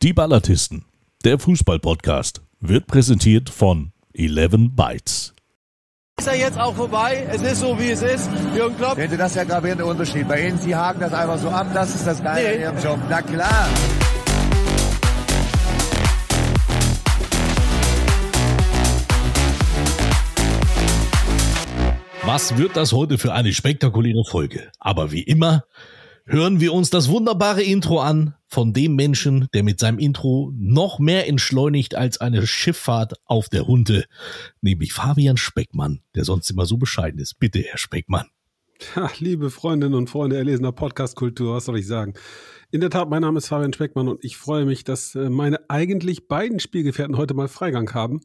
Die Ballatisten, der Fußball-Podcast, wird präsentiert von 11 Bytes. Ist ja jetzt auch vorbei. Es ist so, wie es ist. Jürgen Klopp. Hätte das ja gravierenden Unterschied. Bei Ihnen, Sie haken das einfach so ab. Das ist das Geile Nee. in Ihrem Job. Na klar. Was wird das heute für eine spektakuläre Folge? Aber wie immer hören wir uns das wunderbare Intro an von dem Menschen, der mit seinem Intro noch mehr entschleunigt als eine Schifffahrt auf der Hunde, nämlich Fabian Speckmann, der sonst immer so bescheiden ist. Bitte, Herr Speckmann. Ja, liebe Freundinnen und Freunde erlesener Podcast-Kultur, was soll ich sagen? In der Tat, mein Name ist Fabian Speckmann und ich freue mich, dass äh, meine eigentlich beiden Spielgefährten heute mal Freigang haben.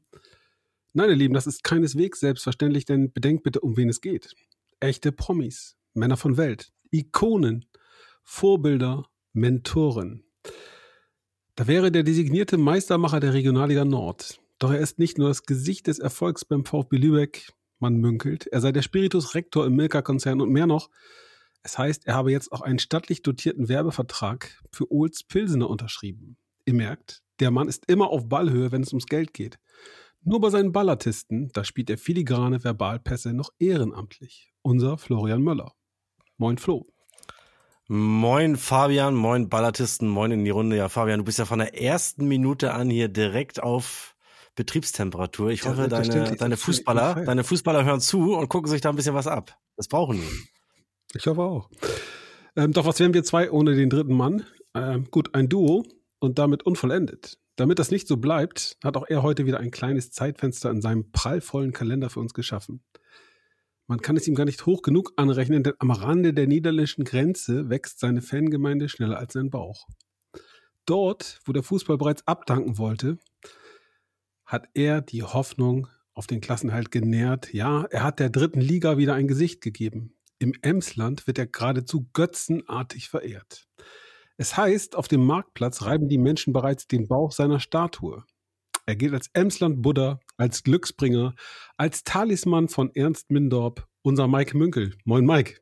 Nein, ihr Lieben, das ist keineswegs selbstverständlich, denn bedenkt bitte, um wen es geht. Echte Promis, Männer von Welt, Ikonen, Vorbilder, Mentoren. Da wäre der designierte Meistermacher der Regionalliga Nord. Doch er ist nicht nur das Gesicht des Erfolgs beim VfB Lübeck, man münkelt, er sei der Spiritus Rector im Milka-Konzern und mehr noch. Es heißt, er habe jetzt auch einen stattlich dotierten Werbevertrag für Ohls Pilsener unterschrieben. Ihr merkt, der Mann ist immer auf Ballhöhe, wenn es ums Geld geht. Nur bei seinen Ballartisten, da spielt er filigrane Verbalpässe noch ehrenamtlich. Unser Florian Möller. Moin Flo. Moin Fabian, moin Ballatisten, moin in die Runde. Ja, Fabian, du bist ja von der ersten Minute an hier direkt auf Betriebstemperatur. Ich Ja, hoffe, deine, selbstverständlich. deine Fußballer, deine Fußballer hören zu und gucken sich da ein bisschen was ab. Das brauchen die. Ich hoffe auch. Ähm, doch was wären wir zwei ohne den dritten Mann? Ähm, gut, ein Duo und damit unvollendet. Damit das nicht so bleibt, hat auch er heute wieder ein kleines Zeitfenster in seinem prallvollen Kalender für uns geschaffen. Man kann es ihm gar nicht hoch genug anrechnen, denn am Rande der niederländischen Grenze wächst seine Fangemeinde schneller als sein Bauch. Dort, wo der Fußball bereits abdanken wollte, hat er die Hoffnung auf den Klassenhalt genährt. Ja, er hat der dritten Liga wieder ein Gesicht gegeben. Im Emsland wird er geradezu götzenartig verehrt. Es heißt, auf dem Marktplatz reiben die Menschen bereits den Bauch seiner Statue. Er gilt als Emsland Buddha, als Glücksbringer, als Talisman von Ernst Mindorp, unser Mike Münkel. Moin Mike.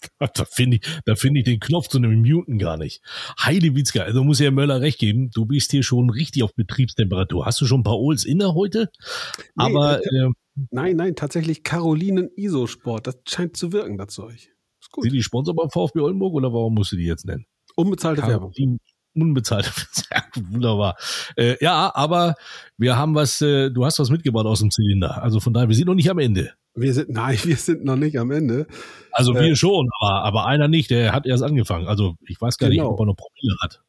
Da finde ich, da finde ich den Knopf zu einem Muten gar nicht. Heide Witzka, also muss ja Möller recht geben, du bist hier schon richtig auf Betriebstemperatur. Hast du schon ein paar Ols inne heute? Aber Nee, äh, Nein, nein, tatsächlich Carolinen Isosport. Das scheint zu wirken, das Zeug. Ist gut. sind die Sponsor beim VfB Oldenburg oder warum musst du die jetzt nennen? Unbezahlte Werbung. Unbezahlte. Ja, wunderbar. Äh, ja, aber wir haben was, äh, du hast was mitgebracht aus dem Zylinder. Also von daher, wir sind noch nicht am Ende. Wir sind, nein, wir sind noch nicht am Ende. Also Äh, wir schon, aber, aber einer nicht, der hat erst angefangen. Also ich weiß gar nicht, Genau. ob er noch Promille hat.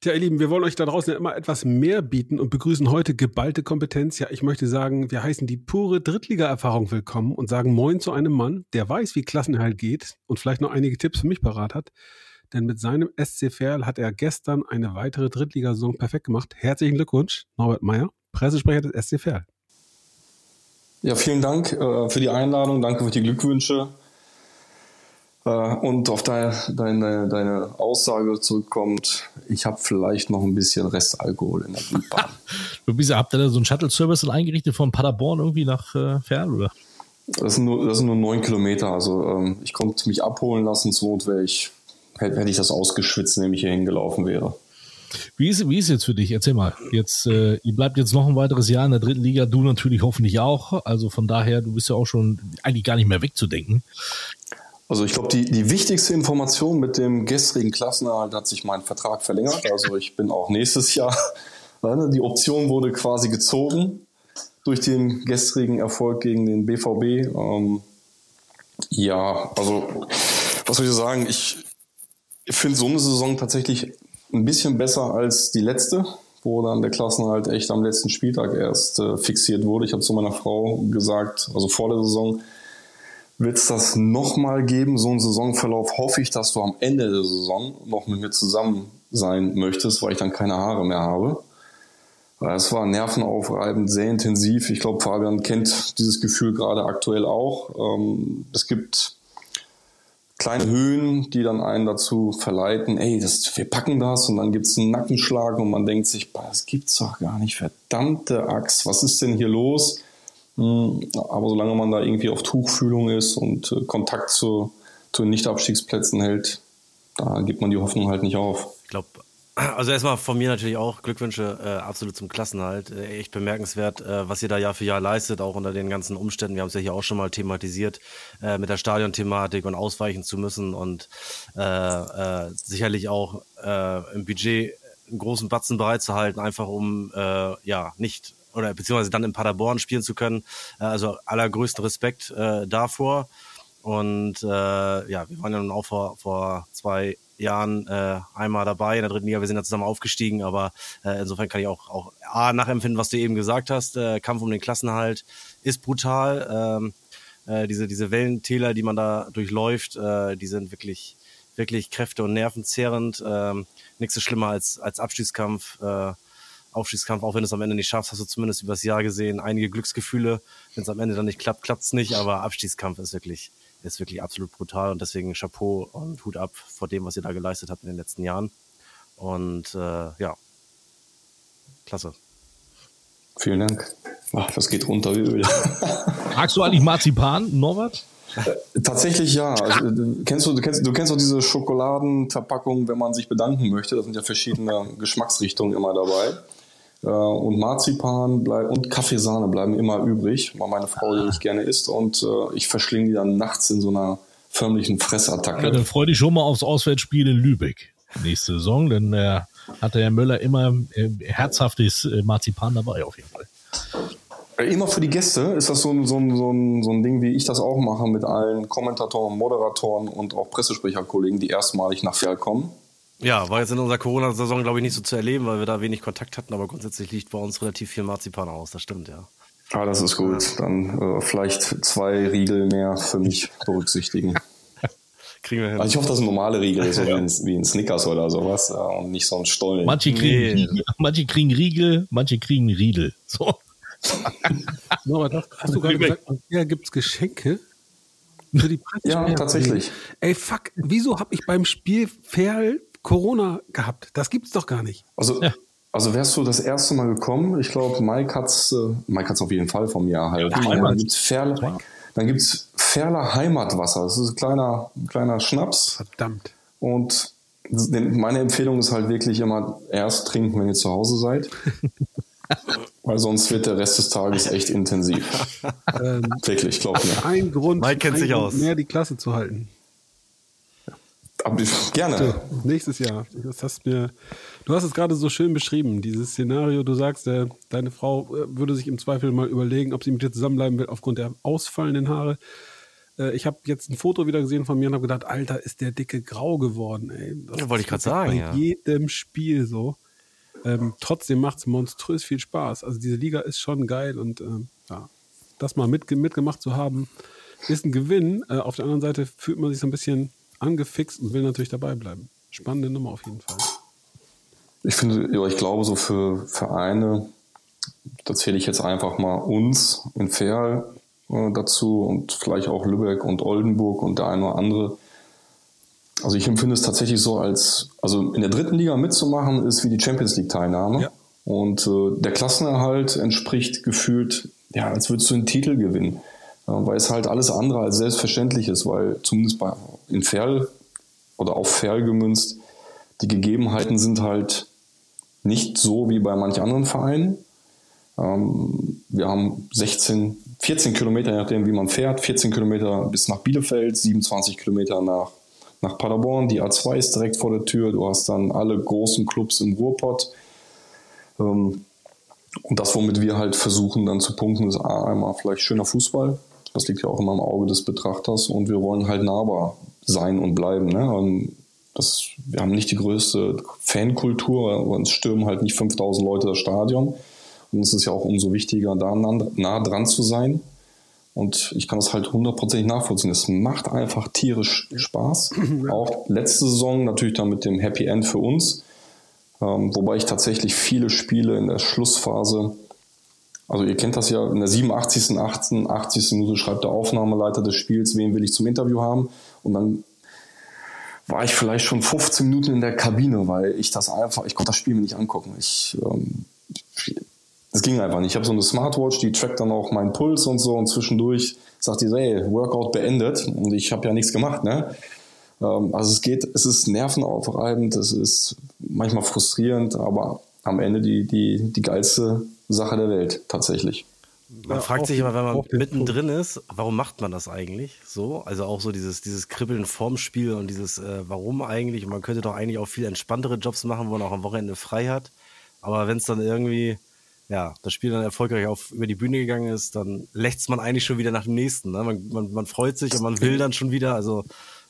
Tja, ihr Lieben, wir wollen euch da draußen ja immer etwas mehr bieten und begrüßen heute geballte Kompetenz. Ja, ich möchte sagen, wir heißen die pure Drittliga-Erfahrung willkommen und sagen Moin zu einem Mann, der weiß, wie Klassenerhalt geht und vielleicht noch einige Tipps für mich parat hat. Denn mit seinem SC Verl hat er gestern eine weitere Drittligasaison perfekt gemacht. Herzlichen Glückwunsch, Norbert Meyer, Pressesprecher des SC Verl. Ja, vielen Dank äh, für die Einladung, danke für die Glückwünsche. Äh, und auf deine, deine, deine Aussage zurückkommt, ich habe vielleicht noch ein bisschen Restalkohol in der Blutbahn. Du bist, habt ihr da so einen Shuttle-Service eingerichtet von Paderborn irgendwie nach äh, oder? Das sind nur, das sind nur neun Kilometer, also ähm, ich konnte mich abholen lassen, zur Not wäre ich, hätte, ich das ausgeschwitzt, indem ich hier hingelaufen wäre. Wie ist, wie ist jetzt für dich? Erzähl mal. Jetzt, äh, ihr bleibt jetzt noch ein weiteres Jahr in der dritten Liga, du natürlich hoffentlich auch. Also von daher, du bist ja auch schon eigentlich gar nicht mehr wegzudenken. Also ich glaube, die, die wichtigste Information mit dem gestrigen Klassenerhalt hat sich mein Vertrag verlängert. Also ich bin auch nächstes Jahr, ne, die Option wurde quasi gezogen durch den gestrigen Erfolg gegen den BVB. Ähm, ja, also was soll ich sagen, ich finde so eine Saison tatsächlich ein bisschen besser als die letzte, wo dann der Klassenerhalt echt am letzten Spieltag erst äh, fixiert wurde. Ich habe zu meiner Frau gesagt, also vor der Saison, wird es das nochmal geben, so einen Saisonverlauf, hoffe ich, dass du am Ende der Saison noch mit mir zusammen sein möchtest, weil ich dann keine Haare mehr habe. Es war nervenaufreibend, sehr intensiv. Ich glaube, Fabian kennt dieses Gefühl gerade aktuell auch. Ähm, Es gibt kleine Höhen, die dann einen dazu verleiten, ey, das, wir packen das und dann gibt es einen Nackenschlag und man denkt sich, boah, das gibt's doch gar nicht, verdammte Axt, was ist denn hier los? Hm, Aber solange man da irgendwie auf Tuchfühlung ist und äh, Kontakt zu, zu den Nicht-Abstiegsplätzen hält, da gibt man die Hoffnung halt nicht auf. Ich glaube, Also erstmal von mir natürlich auch Glückwünsche äh, absolut zum Klassenhalt. Äh, echt bemerkenswert, äh, was ihr da Jahr für Jahr leistet, auch unter den ganzen Umständen. Wir haben es ja hier auch schon mal thematisiert, äh, mit der Stadionthematik und ausweichen zu müssen und äh, äh, sicherlich auch äh, im Budget einen großen Batzen bereitzuhalten, einfach um äh, ja nicht oder beziehungsweise dann in Paderborn spielen zu können. Äh, also allergrößten Respekt äh, davor. Und äh, ja, wir waren ja nun auch vor, vor zwei Jahren äh, einmal dabei in der dritten Liga. Wir sind ja zusammen aufgestiegen, aber äh, insofern kann ich auch, auch A, nachempfinden, was du eben gesagt hast. Äh, Kampf um den Klassenhalt ist brutal. Ähm, äh, diese, diese Wellentäler, die man da durchläuft, äh, die sind wirklich, wirklich kräfte- und nervenzehrend. Ähm, nichts so schlimmer als, als Abstiegskampf. Äh, Aufstiegskampf, auch wenn du es am Ende nicht schaffst, hast du zumindest übers Jahr gesehen einige Glücksgefühle. Wenn es am Ende dann nicht klappt, klappt es nicht, aber Abstiegskampf ist wirklich, ist wirklich absolut brutal und deswegen Chapeau und Hut ab vor dem, was ihr da geleistet habt in den letzten Jahren. Und äh, ja, klasse. Vielen Dank. Ach, das geht runter wie Öl. Magst du eigentlich Marzipan, Norbert? Tatsächlich ja. Also, du, kennst du, du, kennst, du kennst doch diese Schokoladenverpackung, wenn man sich bedanken möchte. Da sind ja verschiedene Geschmacksrichtungen immer dabei. Äh, und Marzipan bleib, und Kaffeesahne bleiben immer übrig, weil meine Frau die nicht gerne isst. Und äh, ich verschlinge die dann nachts in so einer förmlichen Fressattacke. Ja, dann freu dich schon mal aufs Auswärtsspiel in Lübeck nächste Saison, denn äh, hat der Herr Möller immer äh, herzhaftes äh, Marzipan dabei auf jeden Fall. Immer für die Gäste ist das so ein, so, ein, so, ein, so ein Ding, wie ich das auch mache mit allen Kommentatoren, Moderatoren und auch Pressesprecherkollegen, die erstmalig nach Ferl kommen. Ja, war jetzt in unserer Corona-Saison, glaube ich, nicht so zu erleben, weil wir da wenig Kontakt hatten, aber grundsätzlich liegt bei uns relativ viel Marzipan aus, das stimmt, ja. Ah, das ist gut. Dann äh, vielleicht zwei Riegel mehr für mich berücksichtigen. Kriegen wir hin. Also ich hoffe, das sind normale Riegel, so wie, ein, wie ein Snickers oder sowas äh, und nicht so ein Stollen. Manche kriegen, Nee. Riegel, manche kriegen Riegel, manche kriegen Riedel. So. Norbert, hast, hast du gerade gesagt, ja, gibt es Geschenke? Für die Ja, tatsächlich. Ey, fuck, wieso habe ich beim Spiel Ferl Corona gehabt? Das gibt's doch gar nicht. Also, Ja. also wärst du das erste Mal gekommen, ich glaube, Mike hat's, äh, Mike hat's auf jeden Fall vom Jahr erhalten. Ja, Heimat. dann gibt's Ferl, dann gibt's Ferler Heimatwasser. Das ist ein kleiner, ein kleiner Schnaps. Verdammt. Und meine Empfehlung ist halt wirklich immer erst trinken, wenn ihr zu Hause seid. Weil sonst wird der Rest des Tages echt intensiv. Ähm, Wirklich, glaub mir. ein Grund, Mike kennt ein sich Grund aus. mehr die Klasse zu halten. Aber gerne. So, nächstes Jahr. Das hast mir, du hast es gerade so schön beschrieben, dieses Szenario. Du sagst, äh, deine Frau äh, würde sich im Zweifel mal überlegen, ob sie mit dir zusammenbleiben will aufgrund der ausfallenden Haare. Äh, ich habe jetzt ein Foto wieder gesehen von mir und habe gedacht, Alter, ist der dicke grau geworden. Ey. Das Ja, wollte ich wirklich sagen, Bei ja. jedem Spiel so. Ähm, trotzdem macht es monströs viel Spaß. Also diese Liga ist schon geil und ähm, ja, das mal mitge mitgemacht zu haben, ist ein Gewinn. Äh, auf der anderen Seite fühlt man sich so ein bisschen angefixt und will natürlich dabei bleiben. Spannende Nummer auf jeden Fall. Ich finde, ja, ich glaube, so für Vereine, da zähle ich jetzt einfach mal uns in Ferl äh, dazu und vielleicht auch Lübeck und Oldenburg und der eine oder andere. Also ich empfinde es tatsächlich so als, also in der dritten Liga mitzumachen, ist wie die Champions League Teilnahme. Ja. Und äh, der Klassenerhalt entspricht gefühlt, ja, als würdest du einen Titel gewinnen. Weil es halt alles andere als selbstverständlich ist, weil zumindest bei, in Ferl oder auf Ferl gemünzt, die Gegebenheiten sind halt nicht so wie bei manch anderen Vereinen. Ähm, wir haben 16, 14 Kilometer, je nachdem wie man fährt, 14 Kilometer bis nach Bielefeld, 27 Kilometer nach, nach Paderborn. Die A2 ist direkt vor der Tür. Du hast dann alle großen Clubs im Ruhrpott. Ähm, und das, womit wir halt versuchen dann zu punkten, ist einmal vielleicht schöner Fußball. Das liegt ja auch immer im Auge des Betrachters. Und wir wollen halt nahbar sein und bleiben. Ne? Und das, wir haben nicht die größte Fankultur, aber uns stürmen halt nicht 5000 Leute das Stadion. Und es ist ja auch umso wichtiger, da nah, nah dran zu sein. Und ich kann das halt hundertprozentig nachvollziehen. Es macht einfach tierisch Spaß. Auch letzte Saison natürlich dann mit dem Happy End für uns. Ähm, wobei ich tatsächlich viele Spiele in der Schlussphase, also ihr kennt das ja, in der 87., 88. Minute schreibt der Aufnahmeleiter des Spiels, wen will ich zum Interview haben. Und dann war ich vielleicht schon 15 Minuten in der Kabine, weil ich das einfach, ich konnte das Spiel mir nicht angucken. Ich, ähm, es ging einfach nicht. Ich habe so eine Smartwatch, die trackt dann auch meinen Puls und so und zwischendurch sagt die so, ey, Workout beendet und ich habe ja nichts gemacht, ne? Ähm, also es geht, es ist nervenaufreibend, es ist manchmal frustrierend, aber am Ende die, die, die geilste Sache der Welt tatsächlich. Man ja, fragt sich immer, wenn man mittendrin ist, warum macht man das eigentlich so? Also auch so dieses, dieses Kribbeln vorm Spiel und dieses, äh, warum eigentlich? Und man könnte doch eigentlich auch viel entspanntere Jobs machen, wo man auch am Wochenende frei hat. Aber wenn es dann irgendwie, ja, das Spiel dann erfolgreich auf über die Bühne gegangen ist, dann lächzt man eigentlich schon wieder nach dem nächsten. Ne? Man, man, man freut sich und man will dann schon wieder. Also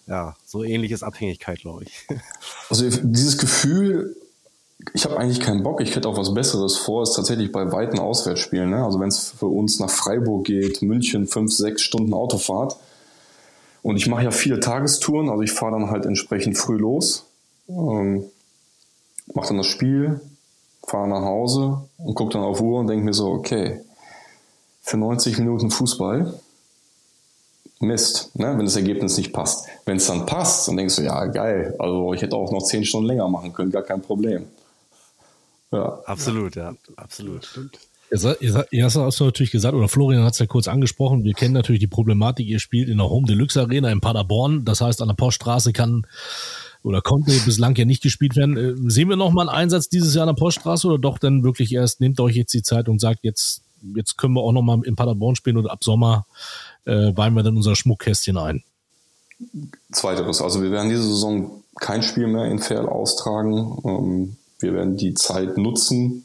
ja, so ähnliches Abhängigkeit, glaube ich. Also dieses Gefühl, ich habe eigentlich keinen Bock, ich hätte auch was Besseres vor, ist tatsächlich bei weiten Auswärtsspielen. Ne? Also wenn es für uns nach Freiburg geht, München, fünf, sechs Stunden Autofahrt. Und ich mache ja viele Tagestouren, also ich fahre dann halt entsprechend früh los, ähm, mache dann das Spiel, fahre nach Hause und gucke dann auf Uhr und denke mir so, okay, für 90 Minuten Fußball, Mist, ne, wenn das Ergebnis nicht passt. Wenn es dann passt, dann denkst du, ja, geil, also ich hätte auch noch 10 Stunden länger machen können, gar kein Problem. Ja. Absolut, ja, absolut. Ihr, hast es natürlich gesagt, oder Florian hat es ja kurz angesprochen, wir kennen natürlich die Problematik, ihr spielt in der Home Deluxe Arena in Paderborn, das heißt an der Poststraße kann oder konnte bislang ja nicht gespielt werden. Äh, sehen wir noch mal einen Einsatz dieses Jahr an der Poststraße oder doch dann wirklich erst, nehmt euch jetzt die Zeit und sagt, jetzt, jetzt können wir auch noch mal in Paderborn spielen und ab Sommer äh, weihen wir dann unser Schmuckkästchen ein? Zweiteres, also wir werden diese Saison kein Spiel mehr in Ferl austragen. Ähm, wir werden die Zeit nutzen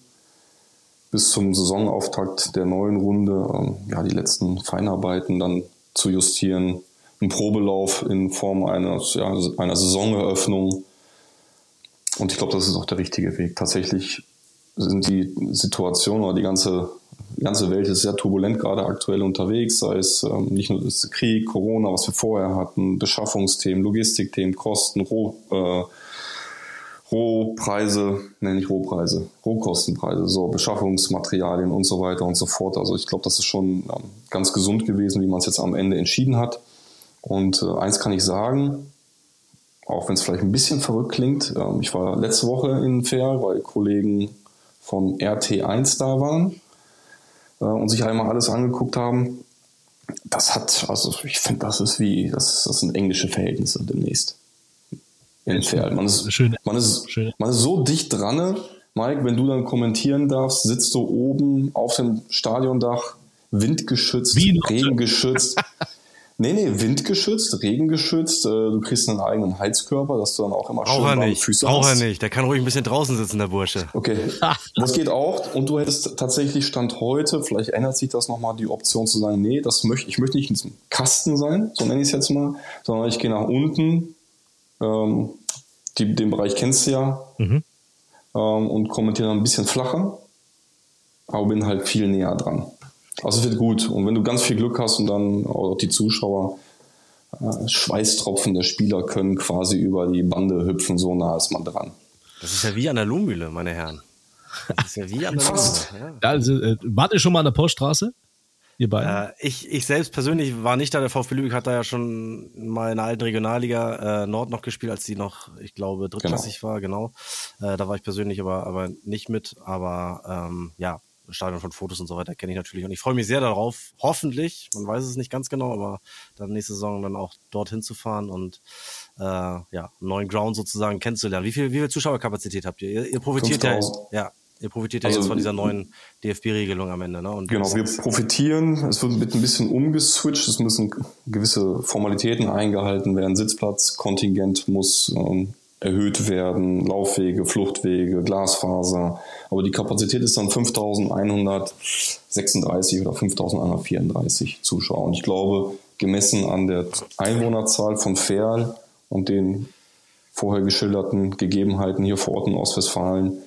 bis zum Saisonauftakt der neuen Runde, ähm, ja, die letzten Feinarbeiten dann zu justieren, einen Probelauf in Form eines, ja, einer Saisoneröffnung. Und ich glaube, das ist auch der richtige Weg. Tatsächlich sind die Situationen oder die ganze, die ganze Welt ist sehr turbulent gerade aktuell unterwegs, sei es ähm, nicht nur Krieg, Corona, was wir vorher hatten, Beschaffungsthemen, Logistikthemen, Kosten, Roh, äh, Rohpreise, nenne ich Rohpreise, Rohkostenpreise, so Beschaffungsmaterialien und so weiter und so fort. Also ich glaube, das ist schon ähm, ganz gesund gewesen, wie man es jetzt am Ende entschieden hat. Und äh, eins kann ich sagen, auch wenn es vielleicht ein bisschen verrückt klingt, ähm, ich war letzte Woche in Fair, weil Kollegen von RT1 da waren äh, und sich einmal alles angeguckt haben. Das hat, also ich finde, das ist wie, das, das sind englische Verhältnisse demnächst. Fair. Man ist, Schön. Man, ist, man ist so dicht dran, Mike, wenn du dann kommentieren darfst, sitzt du oben auf dem Stadiondach, windgeschützt, regengeschützt. Nee, nee, windgeschützt, regengeschützt. Äh, du kriegst einen eigenen Heizkörper, dass du dann auch immer schön warme Füße Brauch hast. er nicht. Der kann ruhig ein bisschen draußen sitzen, der Bursche. Okay, das geht auch. Und du hättest tatsächlich Stand heute, vielleicht ändert sich das nochmal, die Option zu sagen, nee, das möchte, ich möchte nicht in diesem Kasten sein, so nenne ich es jetzt mal, sondern ich gehe nach unten. Ähm, die, den Bereich kennst du ja. Mhm. Ähm, und kommentiere dann ein bisschen flacher, aber bin halt viel näher dran. Also es wird gut. Und wenn du ganz viel Glück hast und dann auch die Zuschauer, äh, Schweißtropfen der Spieler können quasi über die Bande hüpfen, so nah ist man dran. Das ist ja wie an der Lohmühle, meine Herren. Das ist ja wie an der Fast. Lohmühle. Ja. Also, äh, wart ihr schon mal an der Poststraße? Ihr beiden? Äh, ich, ich selbst persönlich war nicht da. Der VfB Lübeck hat da ja schon mal in der alten Regionalliga äh, Nord noch gespielt, als die noch, ich glaube, drittklassig genau. war, genau. Äh, da war ich persönlich aber, aber nicht mit. Aber ähm, ja, Stadion von Fotos und so weiter kenne ich natürlich. Und ich freue mich sehr darauf, hoffentlich, man weiß es nicht ganz genau, aber dann nächste Saison dann auch dorthin zu fahren und äh, ja, einen neuen Ground sozusagen kennenzulernen. Wie viel, wie viel Zuschauerkapazität habt ihr? Ihr, ihr profitiert ja, ja, ihr profitiert also, ja jetzt von dieser neuen DFB-Regelung am Ende. Ne? Und genau, wir profitieren. Es wird mit ein bisschen umgeswitcht. Es müssen gewisse Formalitäten eingehalten werden. Sitzplatz, Kontingent muss ähm, erhöht werden, Laufwege, Fluchtwege, Glasfaser. Aber die Kapazität ist dann 5136 oder 5134 Zuschauer. Und ich glaube, gemessen an der Einwohnerzahl von Ferl und den vorher geschilderten Gegebenheiten hier vor Ort in Ostwestfalen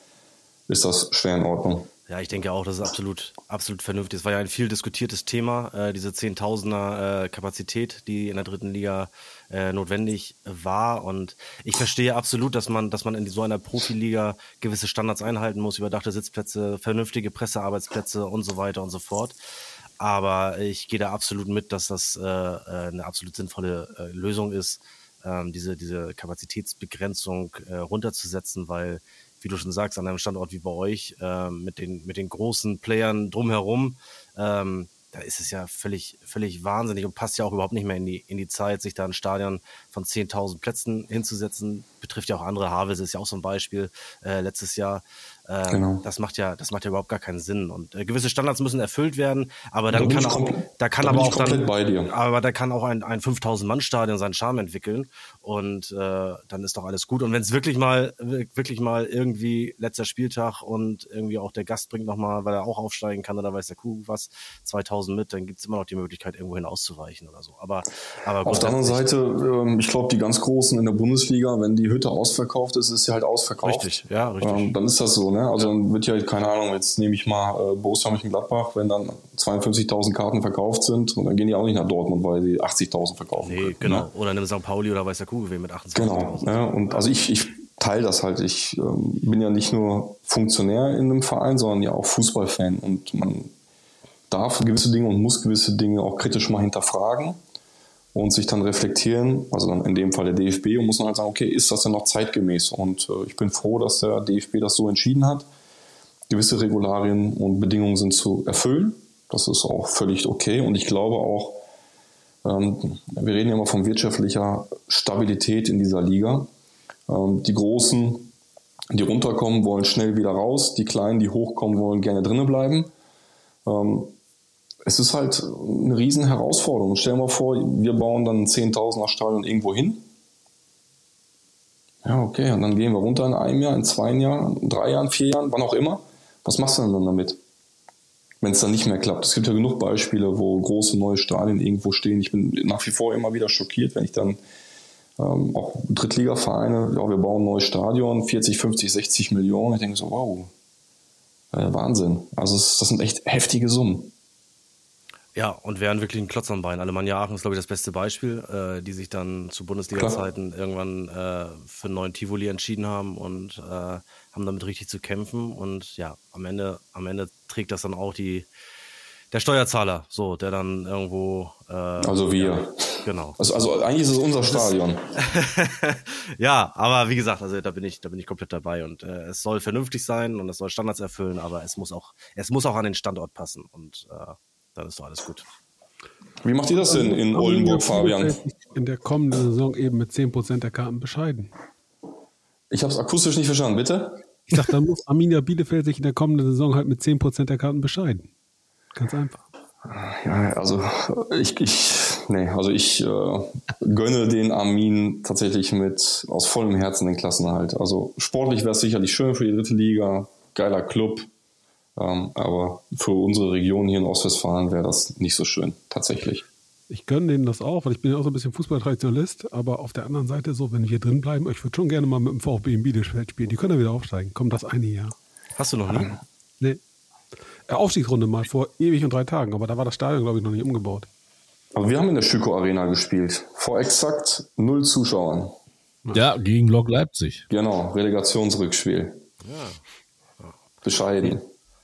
ist das schwer in Ordnung. Ja, ich denke auch, das ist absolut, absolut vernünftig. Es war ja ein viel diskutiertes Thema, äh, diese Zehntausender äh, Kapazität, die in der dritten Liga äh, notwendig war. Und ich verstehe absolut, dass man, dass man in so einer Profiliga gewisse Standards einhalten muss, überdachte Sitzplätze, vernünftige Pressearbeitsplätze und so weiter und so fort. Aber ich gehe da absolut mit, dass das äh, äh eine absolut sinnvolle äh, Lösung ist, ähm, diese, diese Kapazitätsbegrenzung runterzusetzen, weil wie du schon sagst, an einem Standort wie bei euch, äh, mit, den, mit den großen Playern drumherum, ähm, da ist es ja völlig, völlig wahnsinnig und passt ja auch überhaupt nicht mehr in die, in die Zeit, sich da ein Stadion von 10.000 Plätzen hinzusetzen. Betrifft ja auch andere. Havels ist ja auch so ein Beispiel äh, letztes Jahr. Ähm, genau. Das macht ja, das macht ja überhaupt gar keinen Sinn. Und äh, gewisse Standards müssen erfüllt werden, aber dann da kann auch, da kann da aber auch dann, aber da kann auch ein, ein 5000 Mann Stadion seinen Charme entwickeln und äh, dann ist doch alles gut. Und wenn es wirklich mal, wirklich mal irgendwie letzter Spieltag und irgendwie auch der Gast bringt noch mal, weil er auch aufsteigen kann oder weiß der Kuh was 2000 mit, dann gibt es immer noch die Möglichkeit irgendwohin auszuweichen oder so. Aber, aber auf der anderen Seite, ähm, ich glaube, die ganz Großen in der Bundesliga, wenn die Hütte ausverkauft ist, ist sie halt ausverkauft. Richtig, ja, richtig. Ähm, dann ist das so ne? Also dann wird ja, keine Ahnung, jetzt nehme ich mal äh, Borussia Mönchengladbach, wenn dann 52.000 Karten verkauft sind und dann gehen die auch nicht nach Dortmund, weil sie 80.000 verkaufen. Nee, können, genau. Ne? Oder nimm St. Pauli oder weiß der Kuh mit 28.000. Genau, ja, und also ich, ich teile das halt. Ich ähm, bin ja nicht nur Funktionär in einem Verein, sondern ja auch Fußballfan und man darf gewisse Dinge und muss gewisse Dinge auch kritisch mal hinterfragen und sich dann reflektieren, also dann in dem Fall der DFB und muss dann halt sagen, okay, ist das denn noch zeitgemäß? Und äh, ich bin froh, dass der DFB das so entschieden hat. Gewisse Regularien und Bedingungen sind zu erfüllen. Das ist auch völlig okay und ich glaube auch, ähm, wir reden ja immer von wirtschaftlicher Stabilität in dieser Liga. Ähm, die Großen, die runterkommen, wollen schnell wieder raus. Die Kleinen, die hochkommen, wollen gerne drinnen bleiben. Ähm, es ist halt eine riesen Herausforderung. Stell dir vor, wir bauen dann ein 10.000er Stadion irgendwo hin. Ja, okay, und dann gehen wir runter in einem Jahr, in zwei Jahren, in drei Jahren, vier Jahren, wann auch immer. Was machst du denn dann damit? Wenn es dann nicht mehr klappt. Es gibt ja genug Beispiele, wo große neue Stadien irgendwo stehen. Ich bin nach wie vor immer wieder schockiert, wenn ich dann ähm, auch Drittligavereine, ja, wir bauen ein neues Stadion, 40, 50, 60 Millionen. Ich denke so, wow, äh, Wahnsinn. Also das, das sind echt heftige Summen. Ja, und wären wirklich ein Klotz am Bein. Alemannia Aachen ist, glaube ich, das beste Beispiel, äh, die sich dann zu Bundesliga-Zeiten irgendwann äh, für einen neuen Tivoli entschieden haben und äh, haben damit richtig zu kämpfen. Und ja, am Ende, am Ende trägt das dann auch die, der Steuerzahler, so, der dann irgendwo. Äh, also wir. Ja, genau. Also, also eigentlich ist es unser Stadion. ja, aber wie gesagt, also da bin ich, da bin ich komplett dabei und äh, es soll vernünftig sein und es soll Standards erfüllen, aber es muss auch, es muss auch an den Standort passen und äh, dann ist doch alles gut. Wie macht ihr das denn in Oldenburg, Fabian? In der kommenden Saison eben mit 10% der Karten bescheiden. Ich habe es akustisch nicht verstanden, bitte? Ich dachte, dann muss Arminia Bielefeld sich in der kommenden Saison halt mit 10% der Karten bescheiden. Ganz einfach. Ja, also ich, ich, nee, also ich äh, gönne den Armin tatsächlich mit aus vollem Herzen den Klassenerhalt. Also sportlich wäre es sicherlich schön für die dritte Liga, geiler Club, aber für unsere Region hier in Ostwestfalen wäre das nicht so schön, tatsächlich. Ich gönne denen das auch, weil ich bin ja auch so ein bisschen Fußballtraditionalist, aber auf der anderen Seite so, wenn wir drin bleiben, ich würde schon gerne mal mit dem VfB in Bielefeld spielen. Die können ja wieder aufsteigen. Kommt das eine Jahr. Hast du noch nie? Nee. Äh, Aufstiegsrunde mal vor ewig und drei Tagen, aber da war das Stadion, glaube ich, noch nicht umgebaut. Aber wir haben in der Schüko Arena gespielt. Vor exakt null Zuschauern. Ja, gegen Lok Leipzig. Genau, Relegationsrückspiel. Ja. Bescheiden.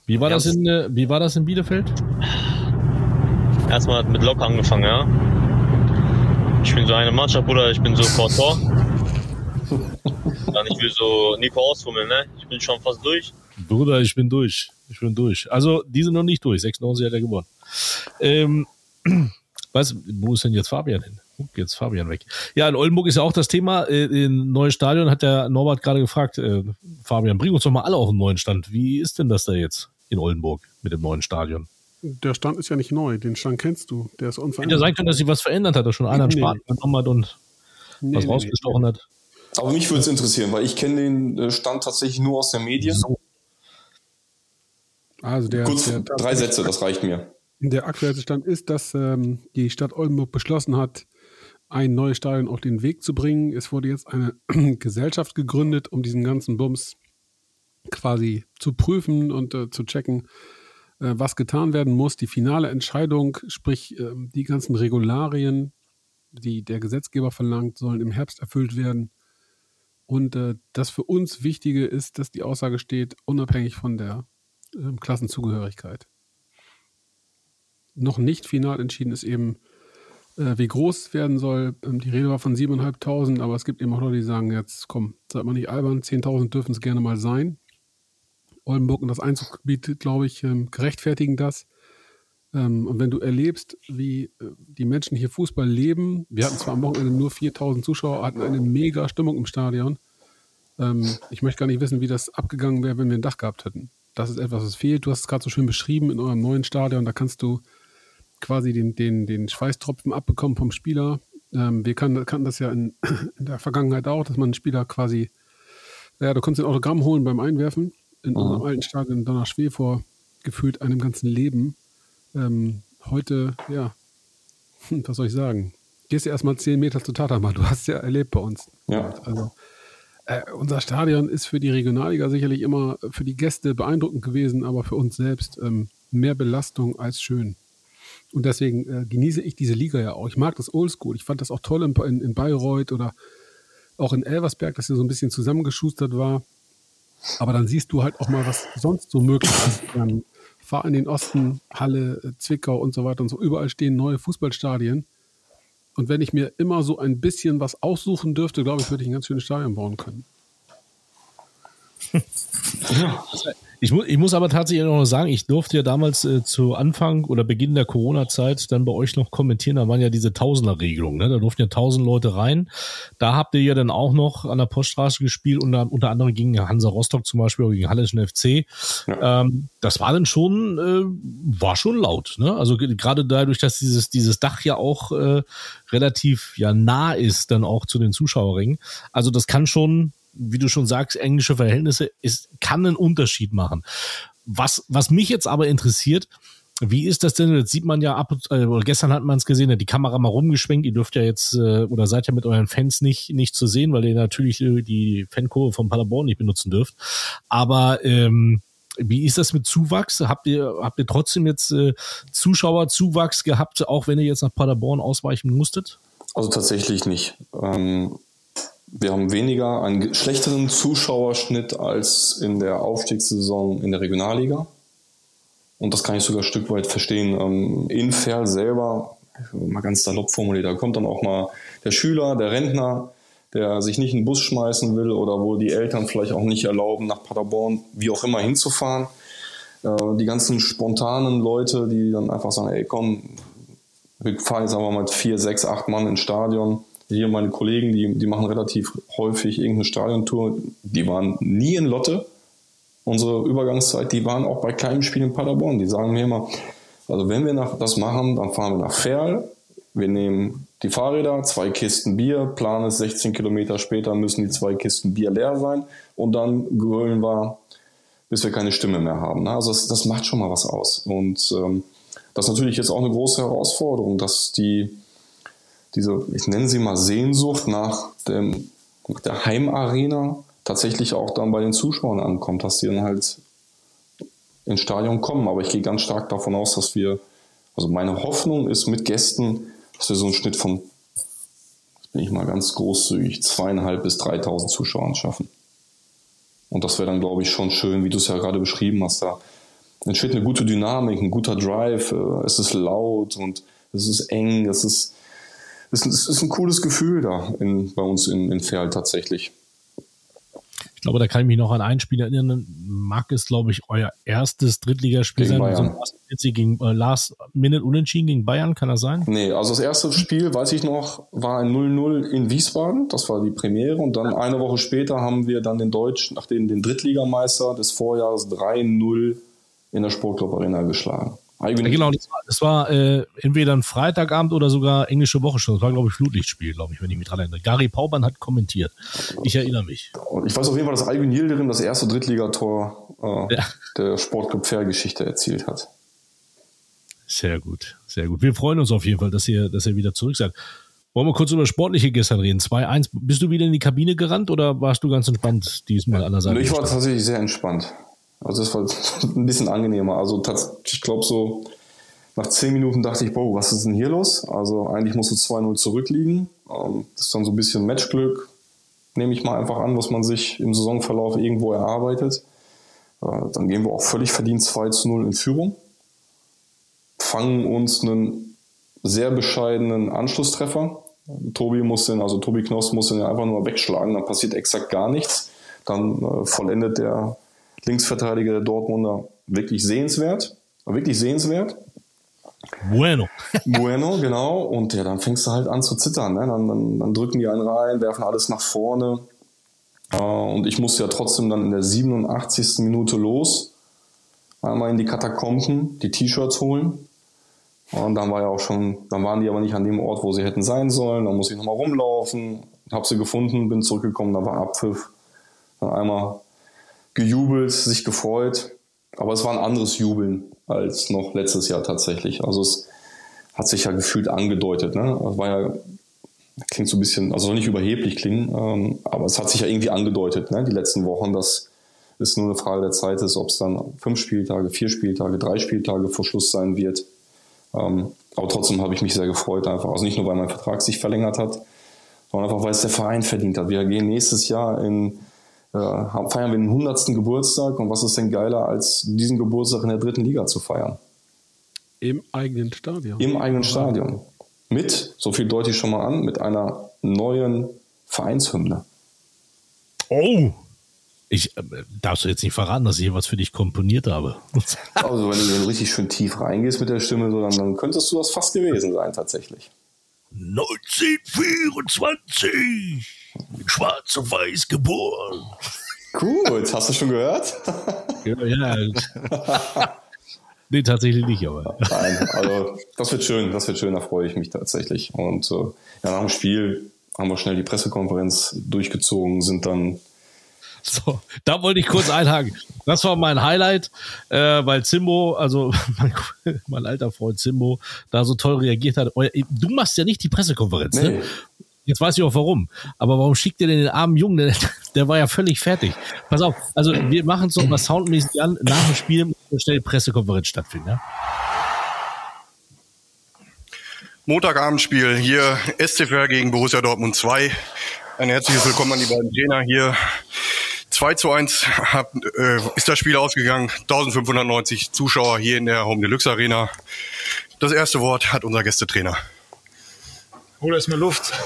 Wie war, das in, äh, wie war das in Bielefeld? Erstmal mit Lok angefangen, ja. Ich bin so eine Mannschaft, Bruder, ich bin so vor Tor. Dann ich will so Nico ausfummeln, ne? Ich bin schon fast durch. Bruder, ich bin durch. Ich bin durch. Also, die sind noch nicht durch. 96 hat er gewonnen. Ähm, was, wo ist denn jetzt Fabian hin? Jetzt Fabian weg. Ja, in Oldenburg ist ja auch das Thema. Äh, Im neuen Stadion hat der Norbert gerade gefragt. Äh, Fabian, bring uns doch mal alle auf den neuen Stand. Wie ist denn das da jetzt? In Oldenburg mit dem neuen Stadion. Der Stand ist ja nicht neu, den Stand kennst du. Der ist unverändert. Hätte sein können, dass sich was verändert hat, dass schon einer einen nee, Spaten genommen hat und nee, was nee, rausgestochen hat. Aber mich würde es interessieren, weil ich kenne den äh, Stand tatsächlich nur aus den Medien. So. Also der, Kurz der, drei Sätze, das reicht mir. Der aktuelle Stand ist, dass ähm, die Stadt Oldenburg beschlossen hat, ein neues Stadion auf den Weg zu bringen. Es wurde jetzt eine Gesellschaft gegründet, um diesen ganzen Bums quasi zu prüfen und äh, zu checken, äh, was getan werden muss. Die finale Entscheidung, sprich äh, die ganzen Regularien, die der Gesetzgeber verlangt, sollen im Herbst erfüllt werden. Und äh, das für uns Wichtige ist, dass die Aussage steht, unabhängig von der ähm, Klassenzugehörigkeit. Noch nicht final entschieden ist eben, äh, wie groß werden soll. Ähm, die Rede war von 7.500, aber es gibt eben auch Leute, die sagen, jetzt komm, seid mal nicht albern, 10.000 dürfen es gerne mal sein. Oldenburg und das Einzugsgebiet, glaube ich, ähm, gerechtfertigen das. Ähm, und wenn du erlebst, wie äh, die Menschen hier Fußball leben, wir hatten zwar am Wochenende nur 4000 Zuschauer, hatten eine mega Stimmung im Stadion. Ähm, ich möchte gar nicht wissen, wie das abgegangen wäre, wenn wir ein Dach gehabt hätten. Das ist etwas, was fehlt. Du hast es gerade so schön beschrieben in eurem neuen Stadion. Da kannst du quasi den, den, den Schweißtropfen abbekommen vom Spieler. Ähm, wir kannten, das ja in, in, der Vergangenheit auch, dass man einen Spieler quasi, ja, du konntest ein Autogramm holen beim Einwerfen in mhm. unserem alten Stadion Donnerschwee vor gefühlt einem ganzen Leben. Ähm, heute, ja, was soll ich sagen? Gehst du erstmal zehn Meter zu Tatama, du hast ja erlebt bei uns. Ja. Also, äh, unser Stadion ist für die Regionalliga sicherlich immer für die Gäste beeindruckend gewesen, aber für uns selbst ähm, mehr Belastung als schön. Und deswegen äh, genieße ich diese Liga ja auch. Ich mag das Oldschool. Ich fand das auch toll in, in, in Bayreuth oder auch in Elversberg, dass er so ein bisschen zusammengeschustert war. Aber dann siehst du halt auch mal, was sonst so möglich ist. Dann fahr in den Osten, Halle, äh, Zwickau und so weiter und so. Überall stehen neue Fußballstadien. Und wenn ich mir immer so ein bisschen was aussuchen dürfte, glaube ich, würde ich ein ganz schönes Stadion bauen können. Ja. Ich, mu ich muss aber tatsächlich noch sagen, ich durfte ja damals äh, zu Anfang oder Beginn der Corona-Zeit dann bei euch noch kommentieren, da waren ja diese Tausender-Regelungen, ne? da durften ja tausend Leute rein. Da habt ihr ja dann auch noch an der Poststraße gespielt, unter, unter anderem gegen Hansa Rostock zum Beispiel oder gegen Hallischen FC. Ja. Ähm, das war dann schon, äh, war schon laut. Ne? Also gerade dadurch, dass dieses, dieses Dach ja auch äh, relativ ja nah ist, dann auch zu den Zuschauerringen. Also das kann schon wie du schon sagst, englische Verhältnisse, ist, kann einen Unterschied machen. Was, was mich jetzt aber interessiert, wie ist das denn? Jetzt sieht man ja ab, äh, gestern hat man es gesehen, die Kamera mal rumgeschwenkt. Ihr dürft ja jetzt äh, oder seid ja mit euren Fans nicht nicht zu sehen, weil ihr natürlich äh, die Fankurve von Paderborn nicht benutzen dürft. Aber ähm, wie ist das mit Zuwachs? Habt ihr habt ihr trotzdem jetzt äh, Zuschauerzuwachs gehabt, auch wenn ihr jetzt nach Paderborn ausweichen musstet? Also tatsächlich nicht. Ähm, wir haben weniger, einen schlechteren Zuschauerschnitt als in der Aufstiegssaison in der Regionalliga. Und das kann ich sogar ein Stück weit verstehen. Ähm, in Ferl selber, mal ganz salopp formuliert, da kommt dann auch mal der Schüler, der Rentner, der sich nicht in den Bus schmeißen will oder wo die Eltern vielleicht auch nicht erlauben, nach Paderborn, wie auch immer, hinzufahren. Äh, die ganzen spontanen Leute, die dann einfach sagen, ey komm, wir fahren jetzt aber mal mit vier, sechs, acht Mann ins Stadion hier meine Kollegen, die, die machen relativ häufig irgendeine Stadiontour, die waren nie in Lotte. Unsere Übergangszeit, die waren auch bei kleinen Spielen in Paderborn. Die sagen mir immer, also wenn wir nach, das machen, dann fahren wir nach Ferl, wir nehmen die Fahrräder, zwei Kisten Bier, Plan ist 16 Kilometer später müssen die zwei Kisten Bier leer sein und dann grölen wir, bis wir keine Stimme mehr haben. Ne? Also das, das macht schon mal was aus. Und ähm, das ist natürlich jetzt auch eine große Herausforderung, dass die diese, ich nenne sie mal Sehnsucht nach, dem, der Heimarena tatsächlich auch dann bei den Zuschauern ankommt, dass die dann halt ins Stadion kommen. Aber ich gehe ganz stark davon aus, dass wir, also meine Hoffnung ist mit Gästen, dass wir so einen Schnitt von, jetzt bin ich mal ganz großzügig, zweieinhalb bis 3000 Zuschauern schaffen. Und das wäre dann, glaube ich, schon schön, wie du es ja gerade beschrieben hast. Da entsteht eine gute Dynamik, ein guter Drive, äh, es ist laut und es ist eng, es ist, es ist, ist ein cooles Gefühl da in, bei uns in, in Ferl tatsächlich. Ich glaube, da kann ich mich noch an ein Spiel erinnern. Mag es, glaube ich, euer erstes Drittligaspiel gegen sein. Bayern. So gegen äh, Last Minute Unentschieden gegen Bayern, kann das sein? Nee, also das erste Spiel, weiß ich noch, war ein 0-0 in Wiesbaden. Das war die Premiere. Und dann eine Woche später haben wir dann den Deutschen, nachdem den Drittligameister des Vorjahres 3-0 in der Sportclub Arena geschlagen. Eigentlich genau, das war, das war äh, entweder ein Freitagabend oder sogar englische Woche schon. Das war, glaube ich, Flutlichtspiel, glaube ich, wenn ich mich dran erinnere. Gary Pauban hat kommentiert. Ich erinnere mich. Ich weiß auf jeden Fall, dass Albin Yildirim das erste Drittligator äh, ja. der Sportclub Fair-Geschichte erzielt hat. Sehr gut, sehr gut. Wir freuen uns auf jeden Fall, dass ihr, dass ihr wieder zurück seid. Wollen wir kurz über Sportliche gestern reden? 2-1. Bist du wieder in die Kabine gerannt oder warst du ganz entspannt diesmal an der Seite? Ich war tatsächlich sehr entspannt. Also das war ein bisschen angenehmer. Also ich glaube so nach zehn Minuten dachte ich, boah, was ist denn hier los? Also eigentlich musst du 2-0 zurückliegen. Ähm, das ist dann so ein bisschen Matchglück, nehme ich mal einfach an, was man sich im Saisonverlauf irgendwo erarbeitet. Äh, dann gehen wir auch völlig verdient 2 0 in Führung, fangen uns einen sehr bescheidenen Anschlusstreffer. Tobi muss den, also Tobi Knoss muss den einfach nur wegschlagen, dann passiert exakt gar nichts. Dann äh, vollendet der Linksverteidiger der Dortmunder wirklich sehenswert, wirklich sehenswert. Bueno. Bueno, genau. Und ja, dann fängst du halt an zu zittern. Ne? Dann, dann, dann drücken die einen rein, werfen alles nach vorne. Und ich musste ja trotzdem dann in der 87. Minute los. Einmal in die Katakomben, die T-Shirts holen. Und dann war ja auch schon, dann waren die aber nicht an dem Ort, wo sie hätten sein sollen. Dann muss ich nochmal rumlaufen, hab sie gefunden, bin zurückgekommen, da war Abpfiff. Dann einmal gejubelt, sich gefreut. Aber es war ein anderes Jubeln als noch letztes Jahr tatsächlich. Also es hat sich ja gefühlt angedeutet. Ne? Es war ja, klingt so ein bisschen, also nicht überheblich klingen, ähm, aber es hat sich ja irgendwie angedeutet, ne? die letzten Wochen, dass es nur eine Frage der Zeit ist, ob es dann fünf Spieltage, vier Spieltage, drei Spieltage vor Schluss sein wird. Ähm, aber trotzdem habe ich mich sehr gefreut einfach. Also nicht nur, weil mein Vertrag sich verlängert hat, sondern einfach, weil es der Verein verdient hat. Wir gehen nächstes Jahr in äh, feiern wir den 100. Geburtstag und was ist denn geiler, als diesen Geburtstag in der dritten Liga zu feiern? Im eigenen Stadion. Im eigenen Stadion. Mit, so viel deute ich schon mal an, mit einer neuen Vereinshymne. Oh! Ich äh, darfst du jetzt nicht verraten, dass ich hier was für dich komponiert habe. Also wenn du, wenn du richtig schön tief reingehst mit der Stimme, so, dann, dann könntest du das fast gewesen sein tatsächlich. 1924! Schwarz und Weiß geboren. Gut, hast du schon gehört? ja, ja. nee, tatsächlich nicht, aber. Nein, also das wird schön, das wird schön, da freue ich mich tatsächlich. Und äh, ja, nach dem Spiel haben wir schnell die Pressekonferenz durchgezogen, sind dann so, da wollte ich kurz einhaken. Das war mein Highlight, äh, weil Zimbo, also mein, mein, alter Freund Zimbo, da so toll reagiert hat. Du machst ja nicht die Pressekonferenz, ne? nee. ne? Jetzt weiß ich auch warum. Aber warum schickt ihr denn den armen Jungen? Der, der war ja völlig fertig. Pass auf, also wir machen es so mal soundmäßig an. Nach dem Spiel muss schnell die Pressekonferenz stattfinden. Ja? Montagabendspiel hier SCFR gegen Borussia Dortmund 2. Ein herzliches Willkommen an die beiden Trainer hier. 2 zu 1 hat, äh, ist das Spiel ausgegangen. 1590 Zuschauer hier in der Home Deluxe Arena. Das erste Wort hat unser Gästetrainer. Hol erstmal Luft.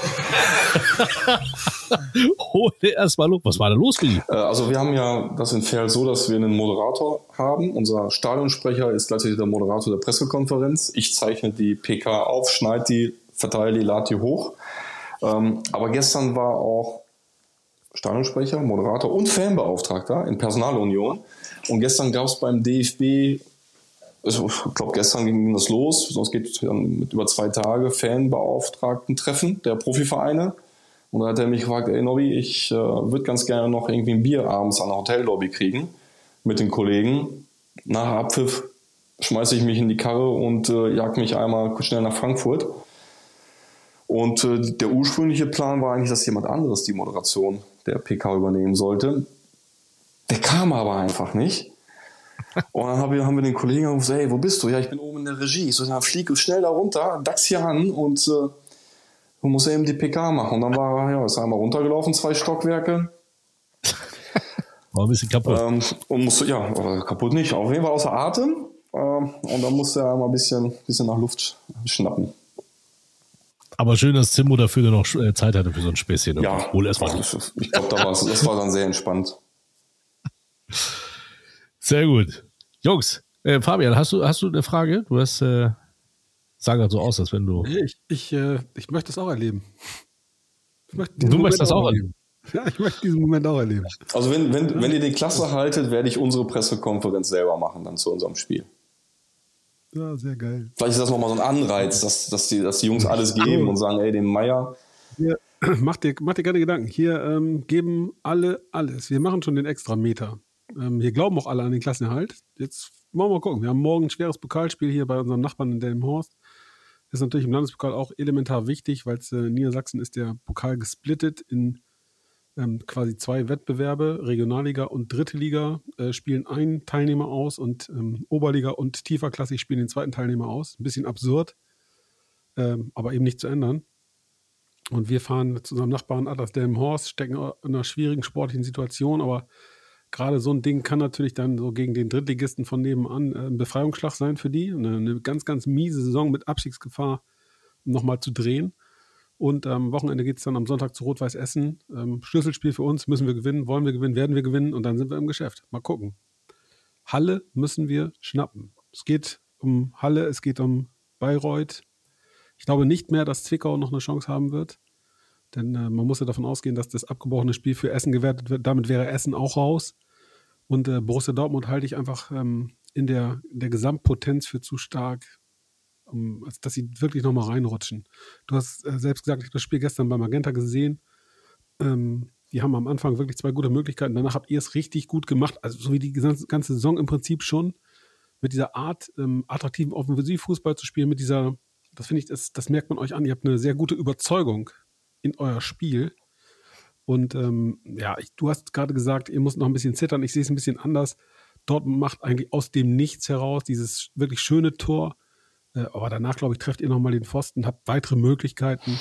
Hol erstmal Luft. Was war da los, Willi? Äh, also wir haben ja das in Fair so, dass wir einen Moderator haben. Unser Stadionsprecher ist gleichzeitig der Moderator der Pressekonferenz. Ich zeichne die PK auf, schneide die, verteile die, lade die hoch. Ähm, aber gestern war auch Stadionsprecher, Moderator und Fanbeauftragter in Personalunion. Und gestern gab es beim DFB also ich glaube, gestern ging das los, sonst geht es dann mit über zwei Tage Fanbeauftragten-Treffen der Profivereine. Und da hat er mich gefragt, ey Nobby, ich äh, würde ganz gerne noch irgendwie ein Bier abends an der Hotellobby kriegen mit den Kollegen. Nach Abpfiff schmeiße ich mich in die Karre und äh, jag mich einmal schnell nach Frankfurt. Und äh, der ursprüngliche Plan war eigentlich, dass jemand anderes die Moderation der PK übernehmen sollte. Der kam aber einfach nicht. Und dann haben wir, haben wir den Kollegen gesagt, hey, wo bist du? Ja, ich bin oben in der Regie. Ich so, dann flieg schnell da runter, DAX hier an und äh, du musst eben die PK machen. Und dann war ja, ist einmal runtergelaufen, zwei Stockwerke. War ein bisschen kaputt. Ähm, und musste, ja, kaputt nicht, auf jeden Fall außer Atem. Ähm, und dann musste er einmal ein bisschen, bisschen nach Luft schnappen. Aber schön, dass Zimmo dafür noch äh, Zeit hatte für so ein Späßchen. Ja, Wohl erstmal. Ich glaube, da das war dann sehr entspannt. Sehr gut. Jungs, äh, Fabian, hast du, hast du eine Frage? Du hast, äh, sah gerade so aus, als wenn du. Ich, ich, äh, ich möchte es auch erleben. du Moment möchtest das auch erleben. Ja, ich möchte diesen Moment auch erleben. Also wenn, wenn, wenn ihr die Klasse haltet, werde ich unsere Pressekonferenz selber machen, dann zu unserem Spiel. Ja, sehr geil. Vielleicht ist das nochmal so ein Anreiz, dass, dass, die, dass die Jungs alles geben und sagen, ey, dem Meier. Hier, mach, dir, mach dir keine Gedanken. Hier ähm, geben alle alles. Wir machen schon den extra Meter. Ähm, hier glauben auch alle an den Klassenerhalt. Jetzt wollen wir mal gucken. Wir haben morgen ein schweres Pokalspiel hier bei unserem Nachbarn in Delmenhorst. Das ist natürlich im Landespokal auch elementar wichtig, weil äh, Niedersachsen ist der Pokal gesplittet in ähm, quasi zwei Wettbewerbe. Regionalliga und Dritte Liga äh, spielen einen Teilnehmer aus und ähm, Oberliga und tieferklassig spielen den zweiten Teilnehmer aus. Ein bisschen absurd, ähm, aber eben nicht zu ändern. Und wir fahren zu unserem Nachbarn Atlas Delmenhorst, stecken in einer schwierigen sportlichen Situation, aber gerade so ein Ding kann natürlich dann so gegen den Drittligisten von nebenan äh, ein Befreiungsschlag sein für die. Eine, eine ganz, ganz miese Saison mit Abstiegsgefahr nochmal zu drehen. Und am Wochenende geht es dann am Sonntag zu Rot-Weiß Essen. Ähm, Schlüsselspiel für uns, müssen wir gewinnen, wollen wir gewinnen, werden wir gewinnen und dann sind wir im Geschäft. Mal gucken. Halle müssen wir schnappen. Es geht um Halle, es geht um Bayreuth. Ich glaube nicht mehr, dass Zwickau noch eine Chance haben wird. Denn äh, man muss ja davon ausgehen, dass das abgebrochene Spiel für Essen gewertet wird. Damit wäre Essen auch raus. Und äh, Borussia Dortmund halte ich einfach ähm, in, der, in der Gesamtpotenz für zu stark, um, dass sie wirklich nochmal reinrutschen. Du hast äh, selbst gesagt, ich habe das Spiel gestern bei Magenta gesehen. Ähm, die haben am Anfang wirklich zwei gute Möglichkeiten. Danach habt ihr es richtig gut gemacht. Also so wie die ganze Saison im Prinzip schon. Mit dieser Art, ähm, attraktiven Offensivfußball zu spielen, mit dieser, das finde ich, das, das merkt man euch an. Ihr habt eine sehr gute Überzeugung in euer Spiel. Und ähm, ja, ich, du hast gerade gesagt, ihr müsst noch ein bisschen zittern. Ich sehe es ein bisschen anders. Dortmund macht eigentlich aus dem Nichts heraus dieses wirklich schöne Tor. Äh, aber danach, glaube ich, trefft ihr nochmal den Pfosten, habt weitere Möglichkeiten.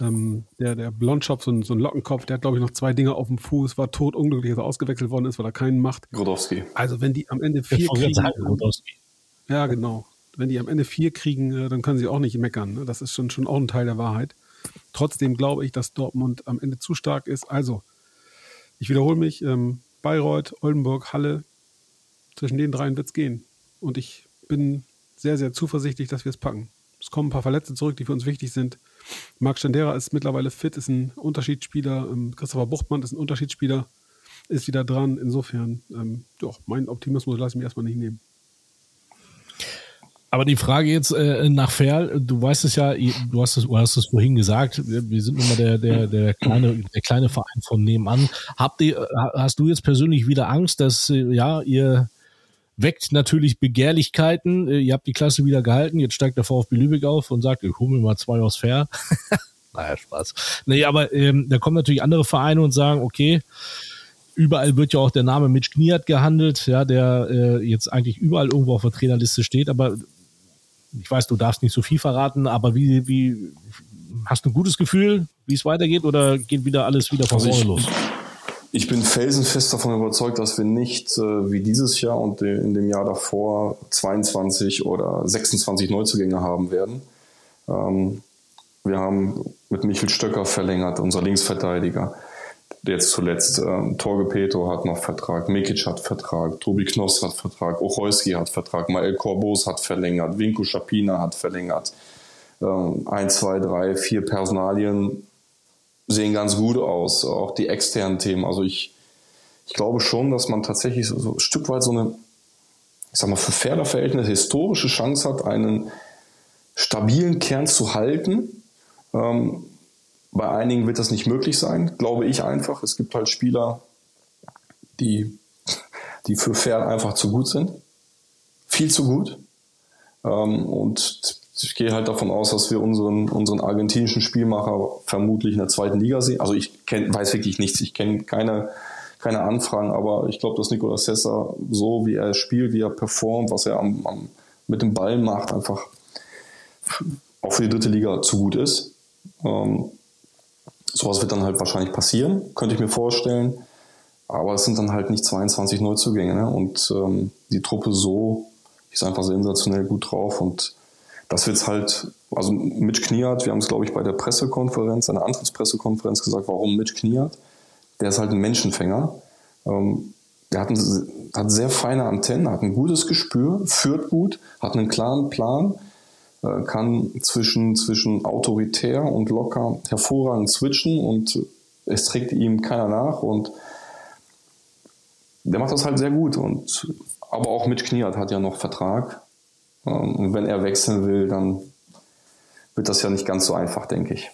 Ähm, der, der Blondschopf, so ein, so ein Lockenkopf, der hat, glaube ich, noch zwei Dinge auf dem Fuß, war tot unglücklich, dass er ausgewechselt worden ist, weil er keinen macht. Grodowski. Also, wenn die am Ende vier kriegen. Sagen, ja, genau. Wenn die am Ende vier kriegen, äh, dann können sie auch nicht meckern. Ne? Das ist schon, schon auch ein Teil der Wahrheit. Trotzdem glaube ich, dass Dortmund am Ende zu stark ist. Also, ich wiederhole mich: ähm, Bayreuth, Oldenburg, Halle, zwischen den dreien wird es gehen. Und ich bin sehr, sehr zuversichtlich, dass wir es packen. Es kommen ein paar Verletzte zurück, die für uns wichtig sind. Marc Stendera ist mittlerweile fit, ist ein Unterschiedsspieler. Ähm, Christopher Buchtmann ist ein Unterschiedsspieler, ist wieder dran. Insofern, ähm, doch, meinen Optimismus lasse ich mir erstmal nicht nehmen. Aber die Frage jetzt äh, nach Ferl, du weißt es ja, du hast es, du hast es vorhin gesagt, wir sind mal der, der, der, kleine, der kleine Verein von nebenan. Habt ihr, hast du jetzt persönlich wieder Angst, dass äh, ja, ihr weckt natürlich Begehrlichkeiten. Äh, ihr habt die Klasse wieder gehalten, jetzt steigt der VfB Lübeck auf und sagt, ich hole mir mal zwei aus Fair. naja, Spaß. Nee, aber ähm, da kommen natürlich andere Vereine und sagen, okay, überall wird ja auch der Name Mitch Kniat gehandelt, ja, der äh, jetzt eigentlich überall irgendwo auf der Trainerliste steht, aber ich weiß, du darfst nicht so viel verraten, aber wie, wie hast du ein gutes Gefühl, wie es weitergeht oder geht wieder alles wieder von vorne los? Ich bin felsenfest davon überzeugt, dass wir nicht äh, wie dieses Jahr und in dem Jahr davor 22 oder 26 Neuzugänge haben werden. Ähm, wir haben mit Michel Stöcker verlängert, unser Linksverteidiger. Jetzt zuletzt ähm, Torge Peto hat noch Vertrag, Mikic hat Vertrag, Tobi Knoss hat Vertrag, Ocholski hat Vertrag, Mael Korbos hat verlängert, Vinko Schapina hat verlängert. Ähm, ein, zwei, drei, vier Personalien sehen ganz gut aus, auch die externen Themen. Also ich, ich glaube schon, dass man tatsächlich so, ein Stück weit so eine, ich sag mal, für Pferderverhältnisse historische Chance hat, einen stabilen Kern zu halten. Ähm, bei einigen wird das nicht möglich sein, glaube ich einfach. Es gibt halt Spieler, die, die für Pferd einfach zu gut sind. Viel zu gut. Ähm, und ich gehe halt davon aus, dass wir unseren, unseren argentinischen Spielmacher vermutlich in der zweiten Liga sehen. Also ich kenn, weiß wirklich nichts, ich kenne keine, keine Anfragen, aber ich glaube, dass Nicolas Sessa so, wie er spielt, wie er performt, was er am, am, mit dem Ball macht, einfach auch für die dritte Liga zu gut ist. Ähm, sowas wird dann halt wahrscheinlich passieren, könnte ich mir vorstellen. Aber es sind dann halt nicht 22 Neuzugänge. Ne? Und ähm, die Truppe so ist einfach sensationell gut drauf und das wird halt, also Mitch Kniat, wir haben es glaube ich bei der Pressekonferenz, einer Antrittspressekonferenz gesagt, warum Mitch Kniat? Der ist halt ein Menschenfänger. Ähm, der hat, ein, hat sehr feine Antennen, hat ein gutes Gespür, führt gut, hat einen klaren Plan, äh, kann zwischen, zwischen autoritär und locker hervorragend switchen und es trägt ihm keiner nach und der macht das halt sehr gut und aber auch Mitch Kniat hat ja noch Vertrag und wenn er wechseln will, dann wird das ja nicht ganz so einfach, denke ich.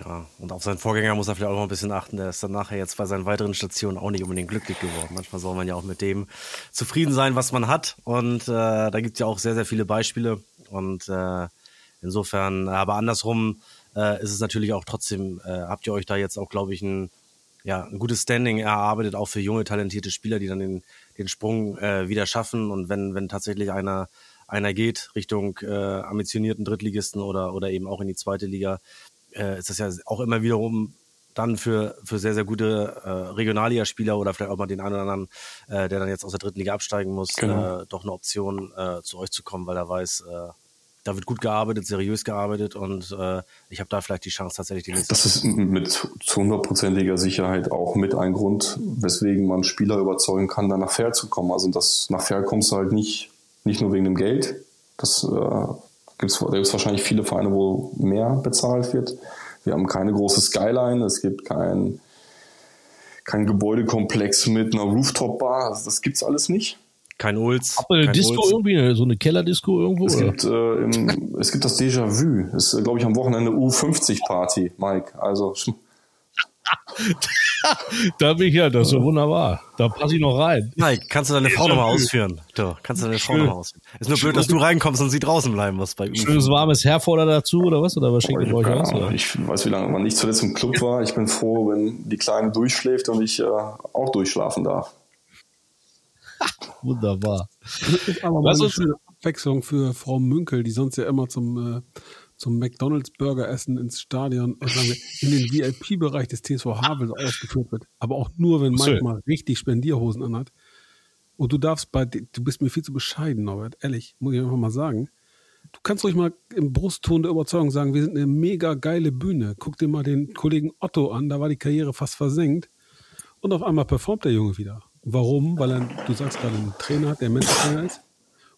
Ja, und auf seinen Vorgänger muss er vielleicht auch noch ein bisschen achten. Der ist dann nachher jetzt bei seinen weiteren Stationen auch nicht unbedingt glücklich geworden. Manchmal soll man ja auch mit dem zufrieden sein, was man hat. Und äh, da gibt es ja auch sehr, sehr viele Beispiele. Und äh, insofern, aber andersrum äh, ist es natürlich auch trotzdem, äh, habt ihr euch da jetzt auch, glaube ich, ein, ja, ein gutes Standing erarbeitet, auch für junge, talentierte Spieler, die dann den den Sprung äh, wieder schaffen. Und wenn, wenn tatsächlich einer, einer geht Richtung äh, ambitionierten Drittligisten oder, oder eben auch in die zweite Liga, äh, ist das ja auch immer wiederum dann für, für sehr, sehr gute äh, Regionalligaspieler oder vielleicht auch mal den einen oder anderen, äh, der dann jetzt aus der dritten Liga absteigen muss, genau. äh, doch eine Option, äh, zu euch zu kommen, weil er weiß, äh, da wird gut gearbeitet, seriös gearbeitet und äh, ich habe da vielleicht die Chance tatsächlich die nächste. Das ist mit zu hundertprozentiger Sicherheit auch mit ein Grund, weswegen man Spieler überzeugen kann, da nach Fair zu kommen. Also das nach Fair kommst du halt nicht, nicht nur wegen dem Geld, Das äh, gibt's, da gibt es wahrscheinlich viele Vereine, wo mehr bezahlt wird. Wir haben keine große Skyline, es gibt kein, kein Gebäudekomplex mit einer Rooftop-Bar. Das, das gibt's alles nicht. Kein Ulz. Habt ihr eine kein Disco Ulz. irgendwie, so eine Kellerdisco irgendwo? Es oder? gibt, äh, im, es gibt das Déjà-vu. Ist, glaube ich, am Wochenende U50-Party, Mike. Also Da bin ich ja, das ist so wunderbar. Da passe ich noch rein. Mike, kannst du deine Frau nochmal ausführen? Du, kannst du deine Frau nochmal ausführen? Ist nur blöd, dass du reinkommst und sie draußen bleiben muss bei Schönes warmes Herforder dazu oder was? Oder was ich, ihr euch aus? Ich weiß, wie lange wann ich zuletzt im Club war. Ich bin froh, wenn die Kleine durchschläft und ich äh, auch durchschlafen darf. Wunderbar. Ist aber mal eine schöne Abwechslung für Frau Münkel, die sonst ja immer zum, äh, zum McDonalds Burger essen ins Stadion wir, in den VIP-Bereich des TSV Havels ausgeführt wird. Aber auch nur, wenn So. Mike mal richtig Spendierhosen anhat. Und du darfst bei, du bist mir viel zu bescheiden, Norbert, ehrlich, muss ich einfach mal sagen. Du kannst ruhig mal im Brustton der Überzeugung sagen, wir sind eine mega geile Bühne. Guck dir mal den Kollegen Otto an, da war die Karriere fast versenkt. Und auf einmal performt der Junge wieder. Warum? Weil er, du sagst gerade, einen Trainer hat, der Menschentrainer ist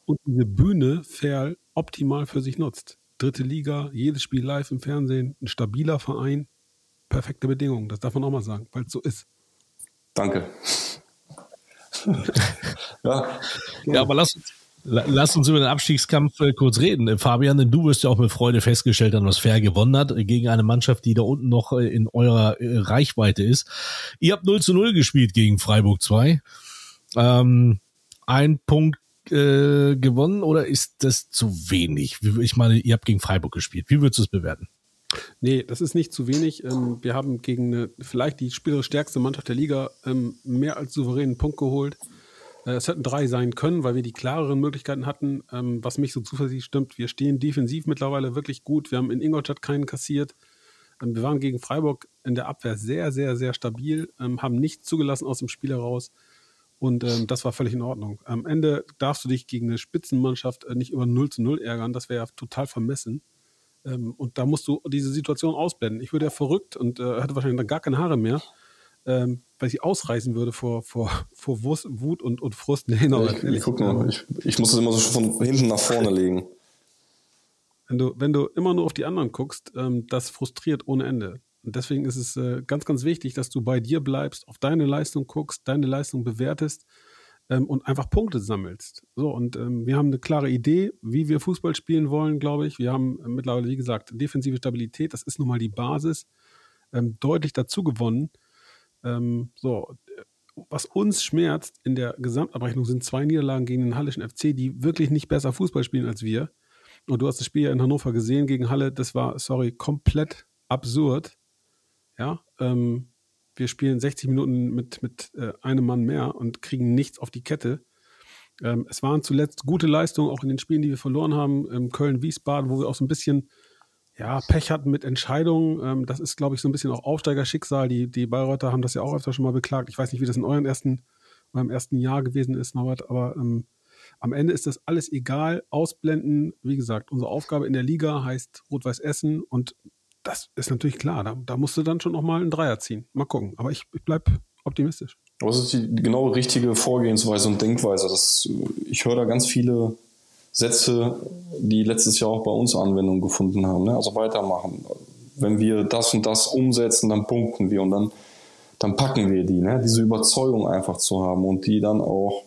und diese Bühne Ferl optimal für sich nutzt. Dritte Liga, jedes Spiel live im Fernsehen, ein stabiler Verein, perfekte Bedingungen. Das darf man auch mal sagen, weil es so ist. Danke. ja, Ja, aber lass uns, lass uns über den Abstiegskampf äh, kurz reden. Äh, Fabian, denn du wirst ja auch mit Freude festgestellt haben, was Fair gewonnen hat äh, gegen eine Mannschaft, die da unten noch in eurer Reichweite ist. Ihr habt 0 zu 0 gespielt gegen Freiburg 2. Ähm, ein Punkt äh, gewonnen oder ist das zu wenig? Ich meine, ihr habt gegen Freiburg gespielt. Wie würdest du es bewerten? Nee, das ist nicht zu wenig. Ähm, wir haben gegen eine, vielleicht die spielerisch stärkste Mannschaft der Liga ähm, mehr als souveränen Punkt geholt. Äh, es hätten drei sein können, weil wir die klareren Möglichkeiten hatten. Ähm, was mich so zuversichtlich stimmt, wir stehen defensiv mittlerweile wirklich gut. Wir haben in Ingolstadt keinen kassiert. Ähm, wir waren gegen Freiburg in der Abwehr sehr, sehr, sehr stabil, ähm, haben nichts zugelassen aus dem Spiel heraus. Und ähm, das war völlig in Ordnung. Am Ende darfst du dich gegen eine Spitzenmannschaft äh, nicht über 0 zu 0 ärgern. Das wäre ja total vermessen. Ähm, und da musst du diese Situation ausblenden. Ich würde ja verrückt und äh, hätte wahrscheinlich dann gar keine Haare mehr, ähm, weil ich ausreißen würde vor, vor, vor Wut und, und Frust. Nee, no, ich, ich, guck mal, ich, ich muss es immer so von hinten nach vorne legen. wenn, du, wenn du immer nur auf die anderen guckst, ähm, das frustriert ohne Ende. Und deswegen ist es äh, ganz, ganz wichtig, dass du bei dir bleibst, auf deine Leistung guckst, deine Leistung bewertest ähm, und einfach Punkte sammelst. So, und ähm, wir haben eine klare Idee, wie wir Fußball spielen wollen, glaube ich. Wir haben äh, mittlerweile, wie gesagt, defensive Stabilität, das ist nun mal die Basis, ähm, deutlich dazu gewonnen. Ähm, so, was uns schmerzt in der Gesamtabrechnung sind zwei Niederlagen gegen den Hallischen FC, die wirklich nicht besser Fußball spielen als wir. Und du hast das Spiel ja in Hannover gesehen gegen Halle, das war, sorry, komplett absurd. Ja, ähm, wir spielen 60 Minuten mit, mit äh, einem Mann mehr und kriegen nichts auf die Kette. Ähm, es waren zuletzt gute Leistungen, auch in den Spielen, die wir verloren haben, ähm, Köln-Wiesbaden, wo wir auch so ein bisschen ja, Pech hatten mit Entscheidungen. Ähm, das ist, glaube ich, so ein bisschen auch Aufsteigerschicksal. Die, die Bayreuther haben das ja auch öfter schon mal beklagt. Ich weiß nicht, wie das in eurem ersten, eurem ersten Jahr gewesen ist, Norbert, aber ähm, am Ende ist das alles egal. Ausblenden, wie gesagt, unsere Aufgabe in der Liga heißt Rot-Weiß Essen und das ist natürlich klar. Da, da musst du dann schon nochmal einen Dreier ziehen. Mal gucken. Aber ich, ich bleibe optimistisch. Was ist die genau richtige Vorgehensweise und Denkweise? Das, ich höre da ganz viele Sätze, die letztes Jahr auch bei uns Anwendung gefunden haben. Ne? Also weitermachen. Wenn wir das und das umsetzen, dann punkten wir und dann, dann packen wir die. Ne? Diese Überzeugung einfach zu haben und die dann auch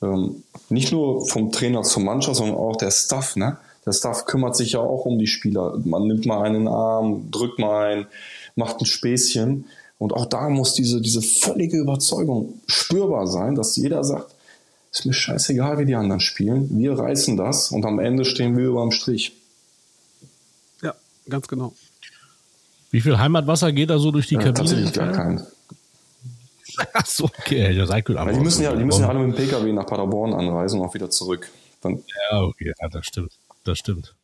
ähm, nicht nur vom Trainer zur Mannschaft, sondern auch der Staff. Ne? Der Staff kümmert sich ja auch um die Spieler. Man nimmt mal einen Arm, drückt mal ein, macht ein Späßchen. Und auch da muss diese, diese völlige Überzeugung spürbar sein, dass jeder sagt, ist mir scheißegal, wie die anderen spielen. Wir reißen das und am Ende stehen wir über dem Strich. Ja, ganz genau. Wie viel Heimatwasser geht da so durch die Äh, Kabine? tatsächlich gar keinen. Achso, okay, ja, seid gut. Weil die müssen ja, die müssen ja alle mit dem Pkw nach Paderborn anreisen und auch wieder zurück. Dann, Ja, okay, ja, das stimmt. Das stimmt.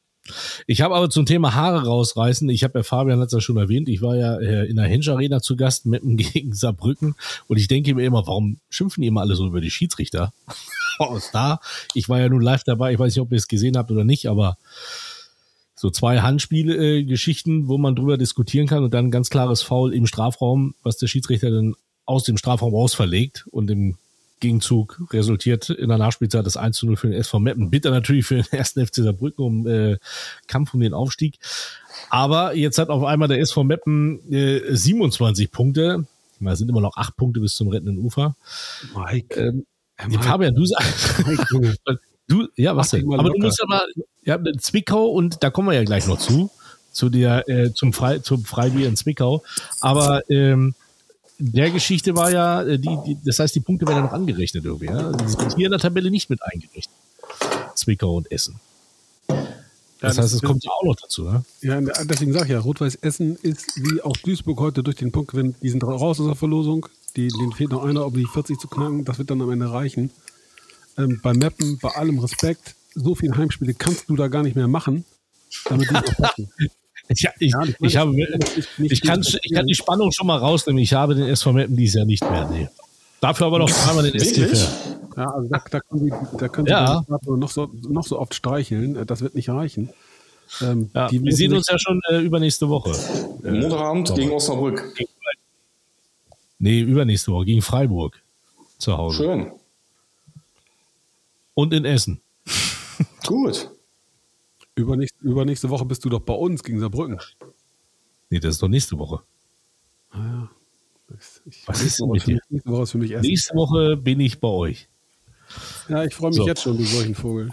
Ich habe aber zum Thema Haare rausreißen, ich habe ja Fabian hat es ja schon erwähnt, ich war ja äh, in der Hinge Arena zu Gast mit dem gegen Saarbrücken und ich denke mir immer, warum schimpfen die immer alle so über die Schiedsrichter? Aus da, ich war ja nun live dabei, ich weiß nicht, ob ihr es gesehen habt oder nicht, aber so zwei Handspiele-Geschichten, wo man drüber diskutieren kann und dann ganz klares Foul im Strafraum, was der Schiedsrichter dann aus dem Strafraum raus verlegt und im Gegenzug resultiert in der Nachspielzeit das 1 zu 0 für den SV Meppen. Bitter natürlich für den ersten FC Saarbrücken um äh, Kampf um den Aufstieg. Aber jetzt hat auf einmal der SV Meppen äh, 27 Punkte. Es sind immer noch acht Punkte bis zum rettenden Ufer. Mike. Ähm, Mike. Fabian, du sagst. Du, ja, was denn? Aber du musst ja mal, ja, Zwickau und da kommen wir ja gleich noch zu, zu der, äh, zum, Frei, zum Freibier in Zwickau. Aber ähm, der Geschichte war ja, äh, die, die, das heißt, die Punkte werden ja noch angerechnet irgendwie. Ja? Die sind hier in der Tabelle nicht mit eingerechnet. Zwickau und Essen. Das heißt, es das- kommt ja auch noch dazu, ne? Ja, deswegen sage ich ja, Rot-Weiß Essen ist wie auch Duisburg heute durch den Punktgewinn, die sind raus aus der Verlosung. Die, denen fehlt noch einer, um die 40 zu knacken. Das wird dann am Ende reichen. Ähm, bei Mappen, bei allem Respekt, so viele Heimspiele kannst du da gar nicht mehr machen, damit die noch passen. Ja, ich, Ja, ich meine, ich, habe, nicht ich, kann, ich kann die Spannung schon mal rausnehmen. Ich habe den SV Meppen dieses Jahr nicht mehr. Nee. Dafür aber noch einmal den? Fair. Ja, also da, da können sie, da können sie Ja. noch, so, noch so oft streicheln. Äh, Das wird nicht reichen. Ähm, Ja, die wir sehen uns ja schon äh, übernächste Woche. Montagabend gegen Osnabrück. Nee, übernächste Woche gegen Freiburg zu Hause. Schön. Und in Essen. Gut. Übernächste, übernächste Woche bist du doch bei uns gegen Saarbrücken. Nee, das ist doch nächste Woche. Ah, ja. Das- Ich, Was ist denn mit dir? nächste Woche ist für mich Essen. Nächste Woche bin ich bei euch. Ja, ich freue mich So. jetzt schon, du solchen Vogel.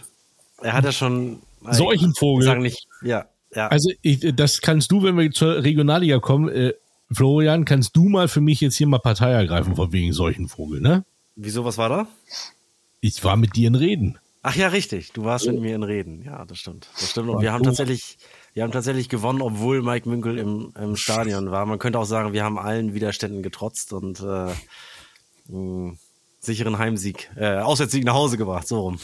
Er hat ja schon. Solchen Vogel. Sagen nicht. Ja, ja. Also, ich, das kannst du, wenn wir zur Regionalliga kommen, äh, Florian, kannst du mal für mich jetzt hier mal Partei ergreifen von wegen solchen Vogel, ne? Wieso, was war da? Ich war mit dir in Reden. Ach ja, richtig. Du warst mit mir in Reden. Ja, das stimmt. Das stimmt. Und wir haben tatsächlich, wir haben tatsächlich gewonnen, obwohl Mike Münkel im, im Stadion war. Man könnte auch sagen, wir haben allen Widerständen getrotzt und äh, mh, sicheren Heimsieg, äh, Auswärtssieg nach Hause gebracht. So rum.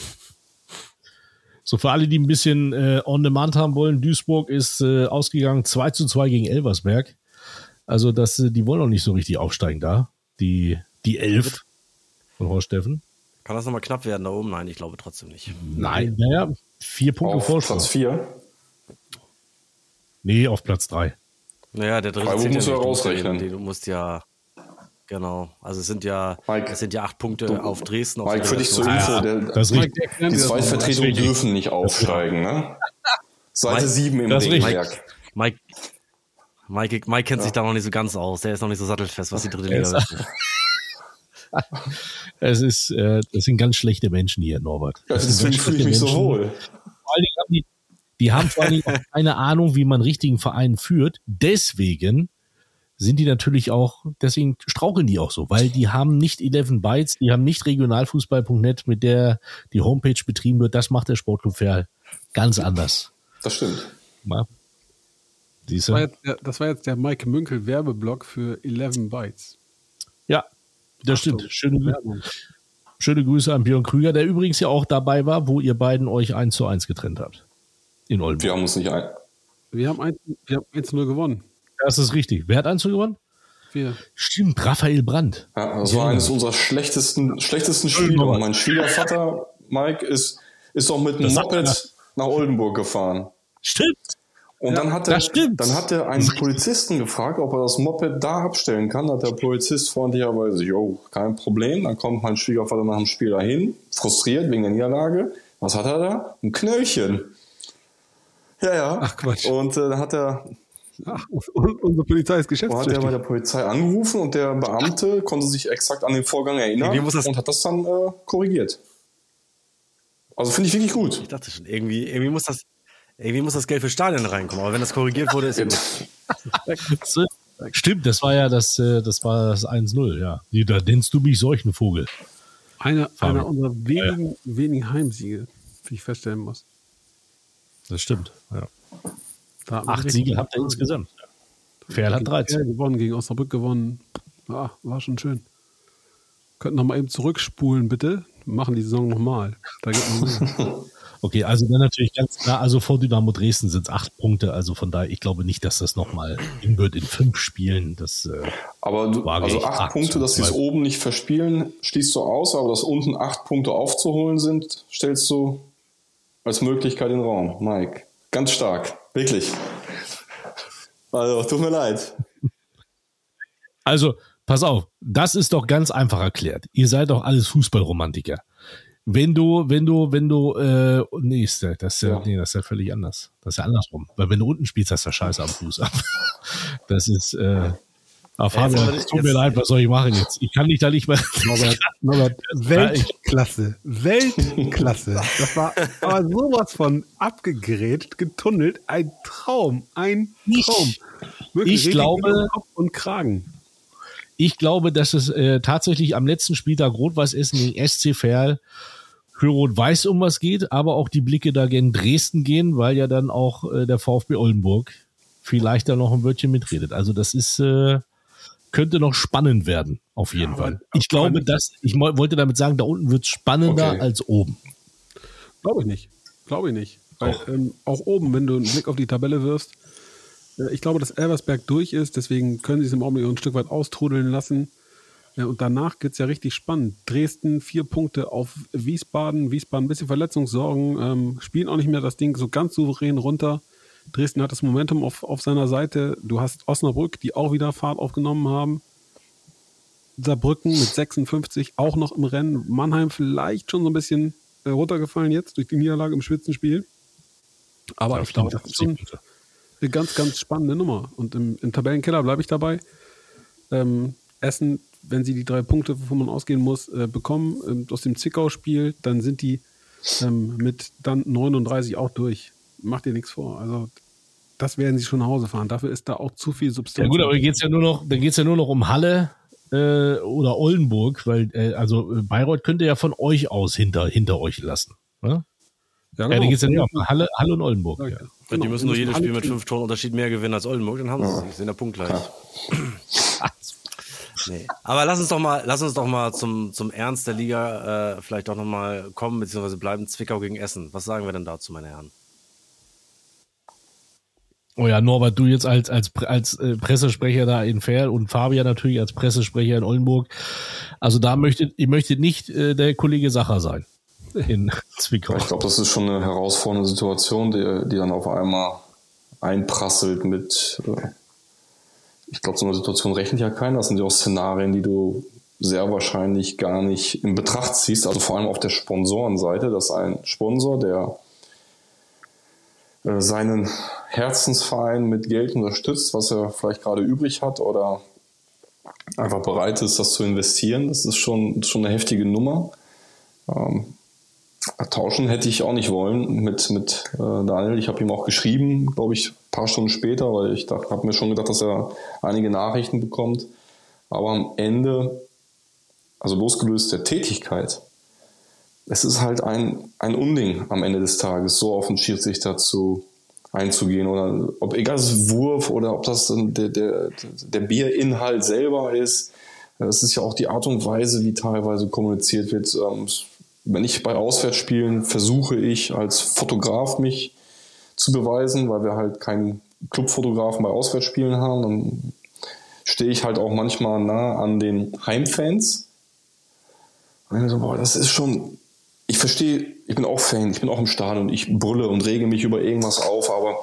So, für alle, die ein bisschen äh, on demand haben wollen, Duisburg ist äh, ausgegangen 2 zu 2 gegen Elversberg. Also, das, äh, die wollen noch nicht so richtig aufsteigen da. Die, die Elf von Horst Steffen. Kann das nochmal knapp werden da oben? Nein, ich glaube trotzdem nicht. Nein, naja, vier Punkte Auf Vorsprung. Platz 4. Nee, auf Platz 3. Naja, der dritte zählt musst du ja nicht. rausrechnen. Du, du musst ja, genau. Also es sind ja, Mike, es sind ja acht Punkte auf Dresden. Auf Mike, für dich zur Info, der, Das Mike, die. Zweitvertretungen richtig. dürfen nicht aufsteigen. Ne? Seite Mike, 7 im. Regelwerk. Mike, Mike, Mike kennt sich da noch nicht so ganz aus. Der ist noch nicht so sattelfest, was die dritte Liga ist-. Es ist, äh, das sind ganz schlechte Menschen hier, Norbert. Ja, Das sind deswegen fühle ich mich schlechte so Menschen. wohl. Vor allen Dingen haben die, die haben vor allen Dingen auch keine Ahnung, wie man einen richtigen Verein führt. Deswegen sind die natürlich auch, deswegen straucheln die auch so, weil die haben nicht 11 Bytes, die haben nicht regionalfußball.net, mit der die Homepage betrieben wird. Das macht der Sportclub Ferl ganz anders. Das stimmt. Mal. Das war der, das war jetzt der Mike Münkel Werbeblock für 11 Bytes. Ja, das stimmt. Achtung, Schöne, Grü- Werbung. schöne Grüße an Björn Krüger, der übrigens ja auch dabei war, wo ihr beiden euch 1 zu 1 getrennt habt. In Oldenburg. Wir haben uns nicht ein. Wir haben 1 wir haben 1-0 gewonnen. Das ist richtig. Wer hat 1 zu gewonnen? Wir. Stimmt, Raphael Brandt. Ja, das Ja. war eines unserer schlechtesten, schlechtesten Spiele. Und mein Schwiegervater, Mike, ist, ist auch mit sagt Moped nach Oldenburg gefahren. Stimmt. Und dann hat er, das stimmt. dann hat er einen Polizisten gefragt, ob er das Moped da abstellen kann. Hat der Polizist freundlicherweise, jo, kein Problem. Dann kommt mein Schwiegervater nach dem Spiel dahin, frustriert wegen der Niederlage. Was hat er da? Ein Knöllchen. Ja, ja. Ach, Quatsch. Und äh, dann hat er, Ach, unsere Polizei ist dann hat er bei geschäftstüchtig. der Polizei angerufen und der Beamte konnte sich exakt an den Vorgang erinnern und hat das dann äh, korrigiert. Also finde ich wirklich gut. Ich dachte schon, irgendwie, irgendwie muss das, irgendwie muss das Geld für Stadion reinkommen. Aber wenn das korrigiert wurde, ist ja gut. Stimmt, das war ja das, äh, das war das 1-0, ja. Da nennst du mich solchen Vogel. Einer, einer unserer wenigen, wenigen Heimsiege, wie ich feststellen muss. Das stimmt. Ja. Da Acht Siege habt ihr insgesamt. Ferl hat Gegen 13. Ferl gewonnen, gegen Osnabrück gewonnen. Ja, war schon schön. Könnten noch mal eben zurückspulen, bitte. Machen die Saison nochmal. Da geht noch mehr. Okay, also dann natürlich ganz klar, also vor Dynamo Dresden sind es acht Punkte, also von daher, ich glaube nicht, dass das nochmal in wird in fünf Spielen. Das, äh, Aber du, also acht acht Punkte, dass sie es oben nicht verspielen, schließt du aus, aber dass unten acht Punkte aufzuholen sind, stellst du als Möglichkeit in den Raum. Mike, ganz stark, wirklich. Also, tut mir leid. also pass auf, das ist doch ganz einfach erklärt. Ihr seid doch alles Fußballromantiker. Wenn du, wenn du, wenn du, äh, nee, ist, der- das ist ja, Ja. nee, das ist ja völlig anders. Das ist ja andersrum. Weil wenn du unten spielst, hast du Scheiße am Fuß. Das ist, äh, aber Fabian, es tut mir leid, was soll ich machen jetzt? Ich kann dich da nicht mehr. Norbert, Norbert, Weltklasse, Weltklasse. Das war aber sowas von abgegrätscht, getunnelt. Ein Traum, ein Traum. Wirklich ich glaube- Kopf und Kragen. Ich glaube, dass es äh, tatsächlich am letzten Spieltag Rot-Weiß Essen gegen SC Verl für Rot-Weiß um was geht, aber auch die Blicke da gegen Dresden gehen, weil ja dann auch äh, der VfB Oldenburg vielleicht da noch ein Wörtchen mitredet. Also das ist äh, könnte noch spannend werden, auf jeden aber- Fall. Ich glaube, dass ich wollte damit sagen, da unten wird es spannender Okay. als oben. Glaube ich nicht. Glaube ich nicht. Weil, ähm, auch oben, wenn du einen Blick auf die Tabelle wirfst, äh, ich glaube, dass Elversberg durch ist, deswegen können sie es im Augenblick ein Stück weit austrudeln lassen. Ja, und danach geht's ja richtig spannend. Dresden vier Punkte auf Wiesbaden. Wiesbaden ein bisschen Verletzungssorgen, ähm, spielen auch nicht mehr das Ding so ganz souverän runter. Dresden hat das Momentum auf, auf seiner Seite. Du hast Osnabrück, die auch wieder Fahrt aufgenommen haben. Saarbrücken mit 56 auch noch im Rennen. Mannheim vielleicht schon so ein bisschen äh, runtergefallen jetzt durch die Niederlage im Spitzenspiel. Aber ich glaube, das ist schon eine ganz, ganz spannende Nummer. Und im, im Tabellenkeller bleibe ich dabei. Ähm, Essen, wenn sie die drei Punkte, wovon man ausgehen muss, äh, bekommen ähm, aus dem Zwickau-Spiel, dann sind die ähm, mit dann 39 auch durch. Macht dir nichts vor. Also das werden sie schon nach Hause fahren. Dafür ist da auch zu viel Substanz. Ja gut, aber geht's ja nur noch, dann geht's ja nur noch um Halle äh, oder Oldenburg, weil äh, also äh, Bayreuth könnte ja von euch aus hinter hinter euch lassen. Ne? ja, Ja, da geht's ja nur um Halle, Halle und Oldenburg. Ja, Ja. ja. Und die Genau, müssen nur jedes Spiel mit fünf Toren Unterschied mehr gewinnen als Oldenburg, dann haben sie es. Die sind ja punktgleich. Nee. Aber lass uns doch mal, lass uns doch mal zum, zum Ernst der Liga äh, vielleicht doch noch mal kommen, beziehungsweise bleiben Zwickau gegen Essen. Was sagen wir denn dazu, meine Herren? Oh ja, Norbert, du jetzt als, als, als äh, Pressesprecher da in Ferl und Fabian natürlich als Pressesprecher in Oldenburg. Also da möchte, ich möchte nicht äh, der Kollege Sacher sein in Zwickau. Ich glaube, das ist schon eine herausfordernde Situation, die, die dann auf einmal einprasselt mit, äh, ich glaube, so eine Situation rechnet ja keiner. Das sind ja auch Szenarien, die du sehr wahrscheinlich gar nicht in Betracht ziehst. Also vor allem auf der Sponsorenseite, dass ein Sponsor, der äh, seinen Herzensverein mit Geld unterstützt, was er vielleicht gerade übrig hat oder einfach bereit ist, das zu investieren, das ist schon, schon eine heftige Nummer. Ähm, tauschen hätte ich auch nicht wollen mit, mit äh, Daniel. Ich habe ihm auch geschrieben, glaube ich, paar Stunden später, weil ich habe mir schon gedacht, dass er einige Nachrichten bekommt. Aber am Ende, also losgelöst der Tätigkeit, es ist halt ein, ein Unding am Ende des Tages, so auf den Schiedsrichter zu einzugehen oder ob egal es Wurf oder ob das der, der, der Bierinhalt selber ist. Es ist ja auch die Art und Weise, wie teilweise kommuniziert wird. Ähm, wenn ich bei Auswärtsspielen versuche ich als Fotograf mich zu beweisen, weil wir halt keinen Clubfotografen bei Auswärtsspielen haben, dann stehe ich halt auch manchmal nah an den Heimfans. Und mir so, boah, das ist schon, ich verstehe, ich bin auch Fan, ich bin auch im Stadion, ich brülle und rege mich über irgendwas auf, aber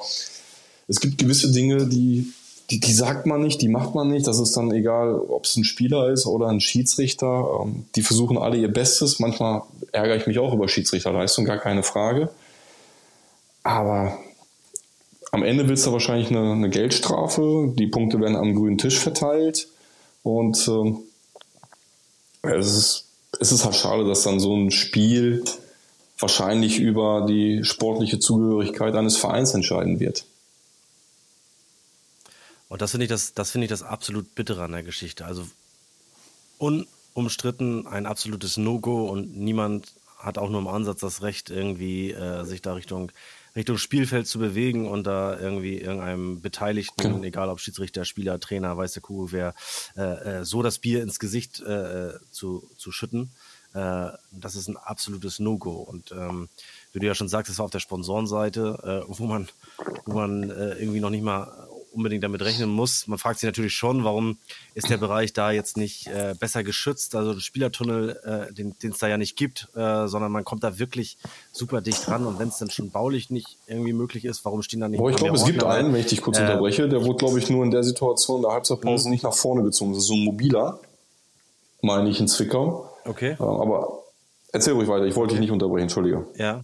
es gibt gewisse Dinge, die, die, die sagt man nicht, die macht man nicht. Das ist dann egal, ob es ein Spieler ist oder ein Schiedsrichter. Ähm, Die versuchen alle ihr Bestes. Manchmal ärgere ich mich auch über Schiedsrichterleistung, gar keine Frage. Aber am Ende willst du wahrscheinlich eine, eine Geldstrafe. Die Punkte werden am grünen Tisch verteilt. Und ähm, es, ist, es ist halt schade, dass dann so ein Spiel wahrscheinlich über die sportliche Zugehörigkeit eines Vereins entscheiden wird. Und das finde ich das, das finde ich das absolut bittere an der Geschichte. Also unumstritten ein absolutes No-Go und niemand hat auch nur im Ansatz das Recht, irgendwie äh, sich da Richtung, Richtung Spielfeld zu bewegen und da irgendwie irgendeinem Beteiligten, Genau. egal ob Schiedsrichter, Spieler, Trainer, weiß der Kugel wer, äh, äh, so das Bier ins Gesicht äh, zu, zu schütten. Äh, das ist ein absolutes No-Go. Und ähm, wie du ja schon sagst, es war auf der Sponsorenseite, äh, wo man, wo man äh, irgendwie noch nicht mal unbedingt damit rechnen muss. Man fragt sich natürlich schon, warum ist der Bereich da jetzt nicht äh, besser geschützt? Also ein Spielertunnel, äh, den es da ja nicht gibt, äh, sondern man kommt da wirklich super dicht ran. Und wenn es dann schon baulich nicht irgendwie möglich ist, warum stehen da nicht Boah, ich glaube, es gibt einen, wenn ich dich kurz äh, unterbreche, der wurde, glaube ich, nur in der Situation der Halbzeitpause Mhm. nicht nach vorne gezogen. Das ist so ein mobiler, meine ich, in Zwickau. Okay. Ähm, aber erzähl ruhig weiter, ich wollte dich nicht unterbrechen, entschuldige. Ja.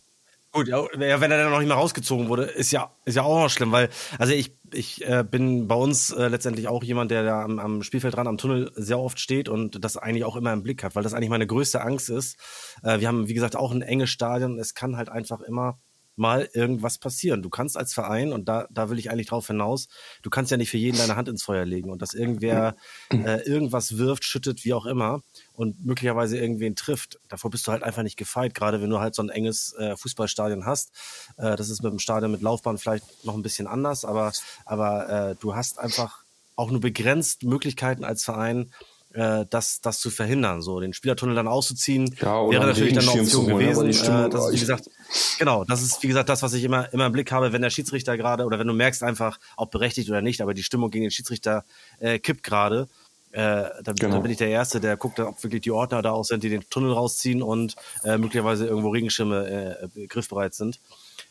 Gut, ja, wenn er dann noch nicht mehr rausgezogen wurde, ist ja, ist ja auch noch schlimm, weil, also ich, ich äh, bin bei uns äh, letztendlich auch jemand, der da am, am Spielfeld dran, am Tunnel sehr oft steht und das eigentlich auch immer im Blick hat, weil das eigentlich meine größte Angst ist. Äh, wir haben, wie gesagt, auch ein enges Stadion. Es kann halt einfach immer mal irgendwas passieren. Du kannst als Verein, und da, da will ich eigentlich drauf hinaus, du kannst ja nicht für jeden deine Hand ins Feuer legen und dass irgendwer äh, irgendwas wirft, schüttet, wie auch immer und möglicherweise irgendwen trifft. Davor bist du halt einfach nicht gefeit, gerade wenn du halt so ein enges äh, Fußballstadion hast. Äh, das ist mit dem Stadion mit Laufbahn vielleicht noch ein bisschen anders, aber, aber äh, du hast einfach auch nur begrenzt Möglichkeiten als Verein, äh, das, das zu verhindern. So den Spielertunnel dann auszuziehen, Ja, wäre natürlich dann eine Option gewesen. Stimmung- äh, das ist, wie gesagt, genau, das ist wie gesagt das, was ich immer, immer im Blick habe, wenn der Schiedsrichter gerade oder wenn du merkst einfach, ob berechtigt oder nicht, aber die Stimmung gegen den Schiedsrichter äh, kippt gerade. Äh, dann, Genau. dann bin ich der Erste, der guckt, ob wirklich die Ordner da auch sind, die den Tunnel rausziehen und äh, möglicherweise irgendwo Regenschirme äh, griffbereit sind.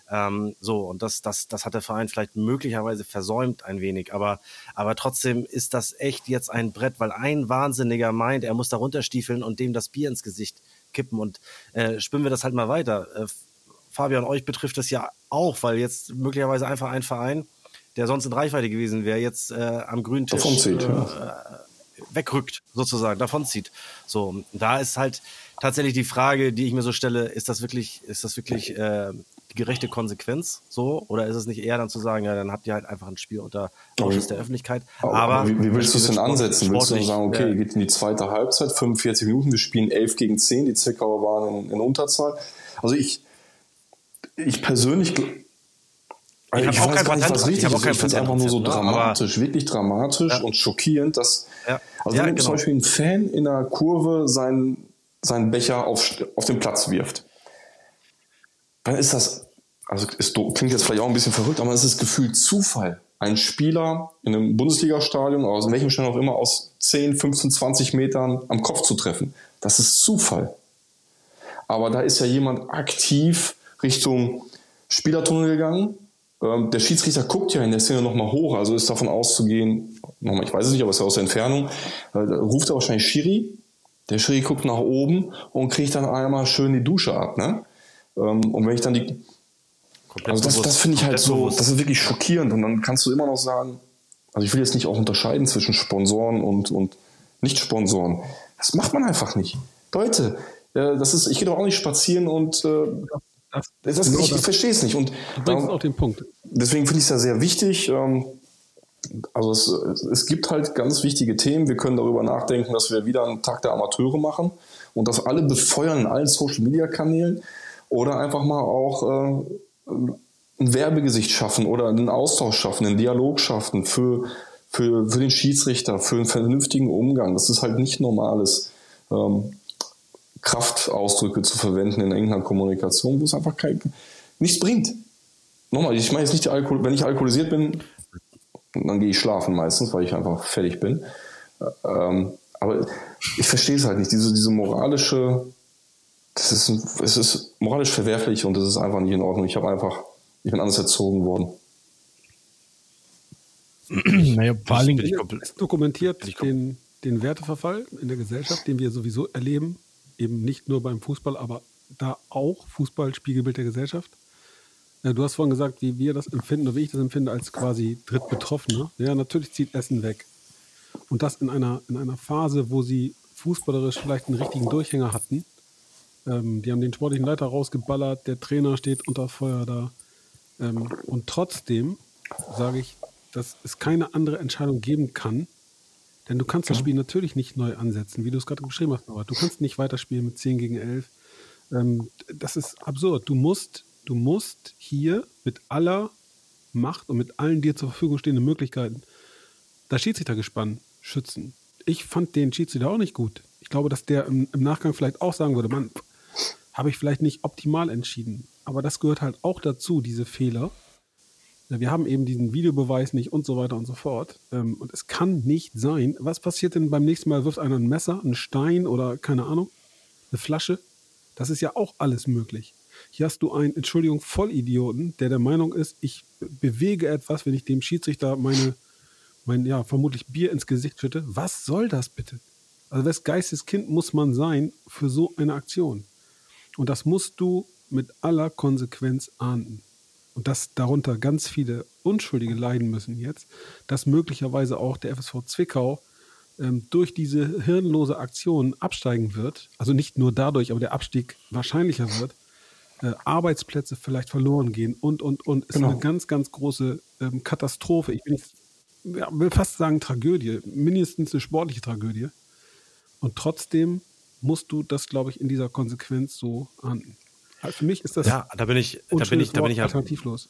Ähm, so, und das, das, das hat der Verein vielleicht möglicherweise versäumt ein wenig, aber, aber trotzdem ist das echt jetzt ein Brett, weil ein Wahnsinniger meint, er muss da runterstiefeln und dem das Bier ins Gesicht kippen. Und äh, spinnen wir das halt mal weiter. Äh, Fabian, euch betrifft das ja auch, weil jetzt möglicherweise einfach ein Verein, der sonst in Reichweite gewesen wäre, jetzt äh, am grünen Tisch Davonzieht, äh, ja. Wegrückt, sozusagen, davonzieht. So, da ist halt tatsächlich die Frage, die ich mir so stelle, ist das wirklich, ist das wirklich äh, die gerechte Konsequenz so? Oder ist es nicht eher dann zu sagen, ja, dann habt ihr halt einfach ein Spiel unter Ausschuss der Öffentlichkeit. Aber, Aber, wie, wie willst du es denn Sport- ansetzen? Willst du sagen, okay, äh, geht in die zweite Halbzeit, 45 Minuten, wir spielen 11 gegen 10, die Zwickauer waren in, in Unterzahl. Also ich, ich persönlich, gl- Ich ich auch weiß kein nicht, Patent- was ich auch ist. kein Ich finde es einfach nur so ne? Aber- dramatisch, wirklich dramatisch und schockierend, dass, Ja. also Ja, wenn genau. zum Beispiel ein Fan in der Kurve seinen, seinen Becher auf, auf den Platz wirft, dann ist das, also do- klingt jetzt vielleicht auch ein bisschen verrückt, aber es ist gefühlt Zufall. Ein Spieler in einem Bundesligastadion, aus welchem Stand auch immer, aus 10, 15, 20 Metern am Kopf zu treffen. Das ist Zufall. Aber da ist ja jemand aktiv Richtung Spielertunnel gegangen. Ähm, der Schiedsrichter guckt ja in der Szene nochmal hoch, also ist davon auszugehen, nochmal, ich weiß es nicht, aber es ist ja aus der Entfernung, äh, ruft er wahrscheinlich Schiri. Der Schiri guckt nach oben und kriegt dann einmal schön die Dusche ab. Ne? Ähm, und wenn ich dann die, komplett also das, bewusst, das finde ich halt so, bewusst. das ist wirklich schockierend. Und dann kannst du immer noch sagen, also ich will jetzt nicht auch unterscheiden zwischen Sponsoren und, und Nicht-Sponsoren. Das macht man einfach nicht. Leute, äh, das ist, ich gehe doch auch nicht spazieren und äh, Das, das, genau ich, ich verstehe es nicht. Und Du bringst darum- auch den Punkt. deswegen finde ich es ja sehr wichtig. Ähm, also es, es gibt halt ganz wichtige Themen. Wir können darüber nachdenken, dass wir wieder einen Tag der Amateure machen und das alle befeuern in allen Social-Media-Kanälen oder einfach mal auch äh, ein Werbegesicht schaffen oder einen Austausch schaffen, einen Dialog schaffen für, für, für den Schiedsrichter, für einen vernünftigen Umgang. Das ist halt nicht normales. Ähm, Kraftausdrücke zu verwenden in irgendeiner Kommunikation, wo es einfach kein, nichts bringt. Nochmal, ich meine jetzt nicht, die Alkohol, wenn ich alkoholisiert bin, dann gehe ich schlafen meistens, weil ich einfach fertig bin. Ähm, aber ich verstehe es halt nicht, diese, diese moralische, das ist, es ist moralisch verwerflich und das ist einfach nicht in Ordnung. Ich habe einfach, ich bin anders erzogen worden. naja, vor allen Dingen, Es dokumentiert den, den Werteverfall in der Gesellschaft, den wir sowieso erleben, eben nicht nur beim Fußball, aber da auch Fußball Spiegelbild der Gesellschaft. Du hast vorhin gesagt, wie wir das empfinden oder wie ich das empfinde als quasi Drittbetroffener. Ja, natürlich zieht Essen weg. Und das in einer, in einer Phase, wo sie fußballerisch vielleicht einen richtigen Durchhänger hatten. Ähm, die haben den sportlichen Leiter rausgeballert, der Trainer steht unter Feuer da. Ähm, und trotzdem sage ich, dass es keine andere Entscheidung geben kann, denn du kannst das Spiel natürlich nicht neu ansetzen, wie du es gerade beschrieben hast, Norbert. Du kannst nicht weiterspielen mit 10 gegen 11. Ähm, das ist absurd. Du musst, du musst hier mit aller Macht und mit allen dir zur Verfügung stehenden Möglichkeiten das Schiedsrichtergespann schützen. Ich fand den Schiedsrichter auch nicht gut. Ich glaube, dass der im, im Nachgang vielleicht auch sagen würde, Mann, habe ich vielleicht nicht optimal entschieden. Aber das gehört halt auch dazu, diese Fehler. Wir haben eben diesen Videobeweis nicht und so weiter und so fort. Ähm, und es kann nicht sein. Was passiert denn beim nächsten Mal? Wirft einer ein Messer, einen Stein oder keine Ahnung, eine Flasche? Das ist ja auch alles möglich. Hier hast du einen, Entschuldigung, Vollidioten, der der Meinung ist, ich bewege etwas, wenn ich dem Schiedsrichter meine, mein, ja, vermutlich Bier ins Gesicht schütte. Was soll das bitte? Also, wes Geisteskind muss man sein für so eine Aktion? Und das musst du mit aller Konsequenz ahnden und dass darunter ganz viele Unschuldige leiden müssen jetzt, dass möglicherweise auch der FSV Zwickau ähm, durch diese hirnlose Aktion absteigen wird, also nicht nur dadurch, aber der Abstieg wahrscheinlicher wird, äh, Arbeitsplätze vielleicht verloren gehen und, und, und, ist genau. eine ganz, ganz große ähm, Katastrophe. Ich will, ja, will fast sagen Tragödie, mindestens eine sportliche Tragödie. Und trotzdem musst du das, glaube ich, in dieser Konsequenz so ahnden. Für mich ist das ja, da bin ich, da bin ich, da bin ich ja alternativlos.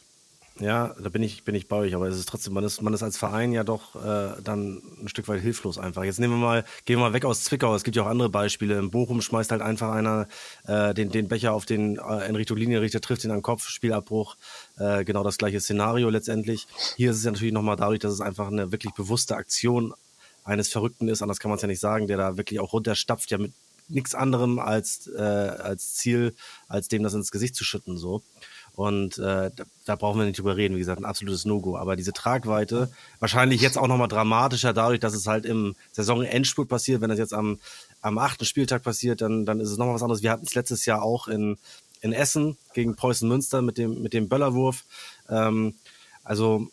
Ja, da bin ich, bin ich bei euch, aber es ist trotzdem, man ist, man ist als Verein ja doch äh, dann ein Stück weit hilflos einfach. Jetzt nehmen wir mal, gehen wir mal weg aus Zwickau. Es gibt ja auch andere Beispiele. In Bochum schmeißt halt einfach einer äh, den, den Becher auf den äh, in Richtung Linienrichter, trifft ihn an den Kopf, Spielabbruch. Äh, genau das gleiche Szenario letztendlich. Hier ist es ja natürlich nochmal dadurch, dass es einfach eine wirklich bewusste Aktion eines Verrückten ist, anders kann man es ja nicht sagen, der da wirklich auch runterstapft, ja mit nichts anderem als, äh, als Ziel, als dem das ins Gesicht zu schütten. so. Und äh, da, da brauchen wir nicht drüber reden, wie gesagt, ein absolutes No-Go. Aber diese Tragweite, wahrscheinlich jetzt auch nochmal dramatischer dadurch, dass es halt im Saisonendspurt passiert. Wenn das jetzt am, am achten Spieltag passiert, dann, dann ist es nochmal was anderes. Wir hatten es letztes Jahr auch in, in Essen gegen Preußen Münster mit dem, mit dem Böllerwurf. Ähm, also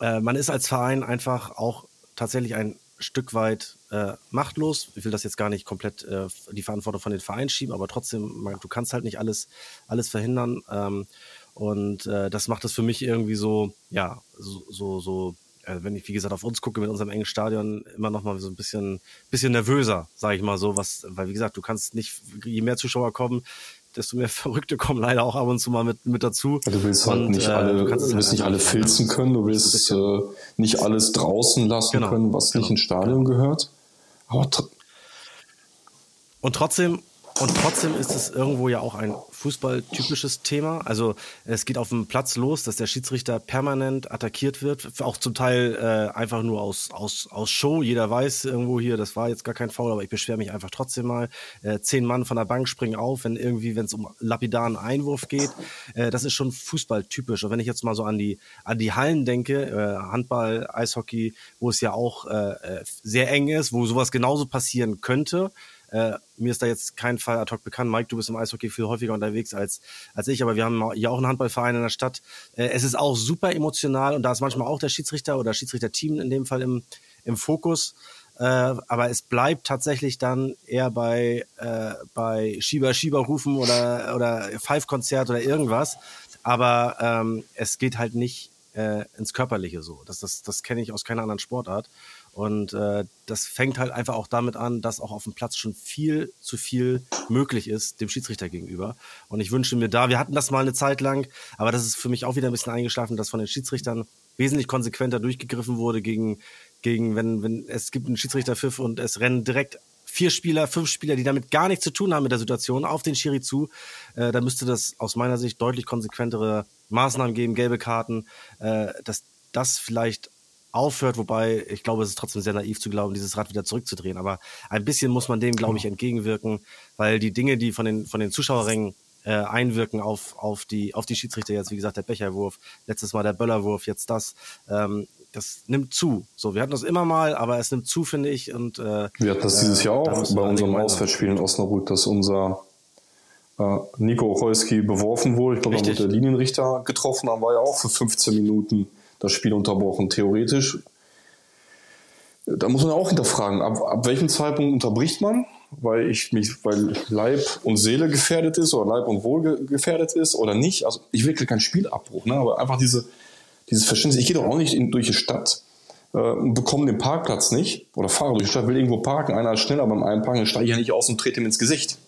äh, man ist als Verein einfach auch tatsächlich ein Stück weit äh, machtlos. Ich will das jetzt gar nicht komplett äh, die Verantwortung von den Vereinen schieben, aber trotzdem, man, du kannst halt nicht alles, alles verhindern. Ähm, und äh, das macht es für mich irgendwie so, ja, so, so, so äh, wenn ich, wie gesagt, auf uns gucke mit unserem engen Stadion, immer noch mal so ein bisschen, bisschen nervöser, sage ich mal so, was, weil wie gesagt, du kannst nicht, je mehr Zuschauer kommen, desto mehr Verrückte kommen leider auch ab und zu mal mit, mit dazu. Du willst halt nicht äh, alle, du, du willst halt nicht alle filzen können, du willst äh, nicht alles draußen lassen genau, können, was genau, nicht ins Stadion genau. gehört. Aber und trotzdem und trotzdem ist es irgendwo ja auch ein fußballtypisches Thema. Also es geht auf dem Platz los, dass der Schiedsrichter permanent attackiert wird, auch zum Teil äh, einfach nur aus, aus, aus Show. Jeder weiß irgendwo hier, das war jetzt gar kein Foul, aber ich beschwere mich einfach trotzdem mal. Äh, zehn Mann von der Bank springen auf, wenn irgendwie, wenn es um lapidaren Einwurf geht. Äh, das ist schon fußballtypisch. Und wenn ich jetzt mal so an die, an die Hallen denke, äh, Handball, Eishockey, wo es ja auch äh, äh sehr eng ist, wo sowas genauso passieren könnte, äh, mir ist da jetzt kein Fall ad hoc bekannt. Mike, du bist im Eishockey viel häufiger unterwegs als, als ich, aber wir haben hier auch einen Handballverein in der Stadt. Äh, es ist auch super emotional und da ist manchmal auch der Schiedsrichter oder Schiedsrichterteam in dem Fall im, im Fokus. Äh, aber es bleibt tatsächlich dann eher bei, äh, bei Schieber, Schieber rufen oder, oder Five-Konzert oder irgendwas. Aber ähm, es geht halt nicht äh, ins Körperliche so. Das, das, das kenne ich aus keiner anderen Sportart. Und äh, das fängt halt einfach auch damit an, dass auch auf dem Platz schon viel zu viel möglich ist dem Schiedsrichter gegenüber. Und ich wünsche mir da, wir hatten das mal eine Zeit lang, aber das ist für mich auch wieder ein bisschen eingeschlafen, dass von den Schiedsrichtern wesentlich konsequenter durchgegriffen wurde gegen, gegen wenn, wenn es gibt einen Schiedsrichterpfiff und es rennen direkt vier Spieler, fünf Spieler, die damit gar nichts zu tun haben mit der Situation, auf den Schiri zu, äh, da müsste das aus meiner Sicht deutlich konsequentere Maßnahmen geben, gelbe Karten, äh, dass das vielleicht aufhört, wobei ich glaube, es ist trotzdem sehr naiv zu glauben, dieses Rad wieder zurückzudrehen. Aber ein bisschen muss man dem, glaube ich, genau. entgegenwirken, weil die Dinge, die von den, von den Zuschauerrängen äh, einwirken auf, auf, die, auf die Schiedsrichter, jetzt wie gesagt der Becherwurf, letztes Mal der Böllerwurf, jetzt das, ähm, das nimmt zu. So, wir hatten das immer mal, aber es nimmt zu, finde ich. Und, äh, wir hatten das dieses Jahr auch bei unserem Auswärtsspiel in Osnabrück, dass unser äh, Nico Ocholski beworfen wurde. Ich glaube, da wurde der Linienrichter getroffen, dann war ja auch für 15 Minuten das Spiel unterbrochen. Theoretisch, da muss man auch hinterfragen, ab, ab welchem Zeitpunkt unterbricht man, weil ich mich, weil Leib und Seele gefährdet ist oder Leib und Wohl gefährdet ist oder nicht. Also ich will keinen Spielabbruch, ne? aber einfach diese, dieses Verständnis. Ich gehe doch auch nicht in, durch die Stadt äh, und bekomme den Parkplatz nicht oder fahre durch die Stadt, will irgendwo parken, einer ist schneller beim Einparken, dann steige ich ja nicht aus und trete ihm ins Gesicht.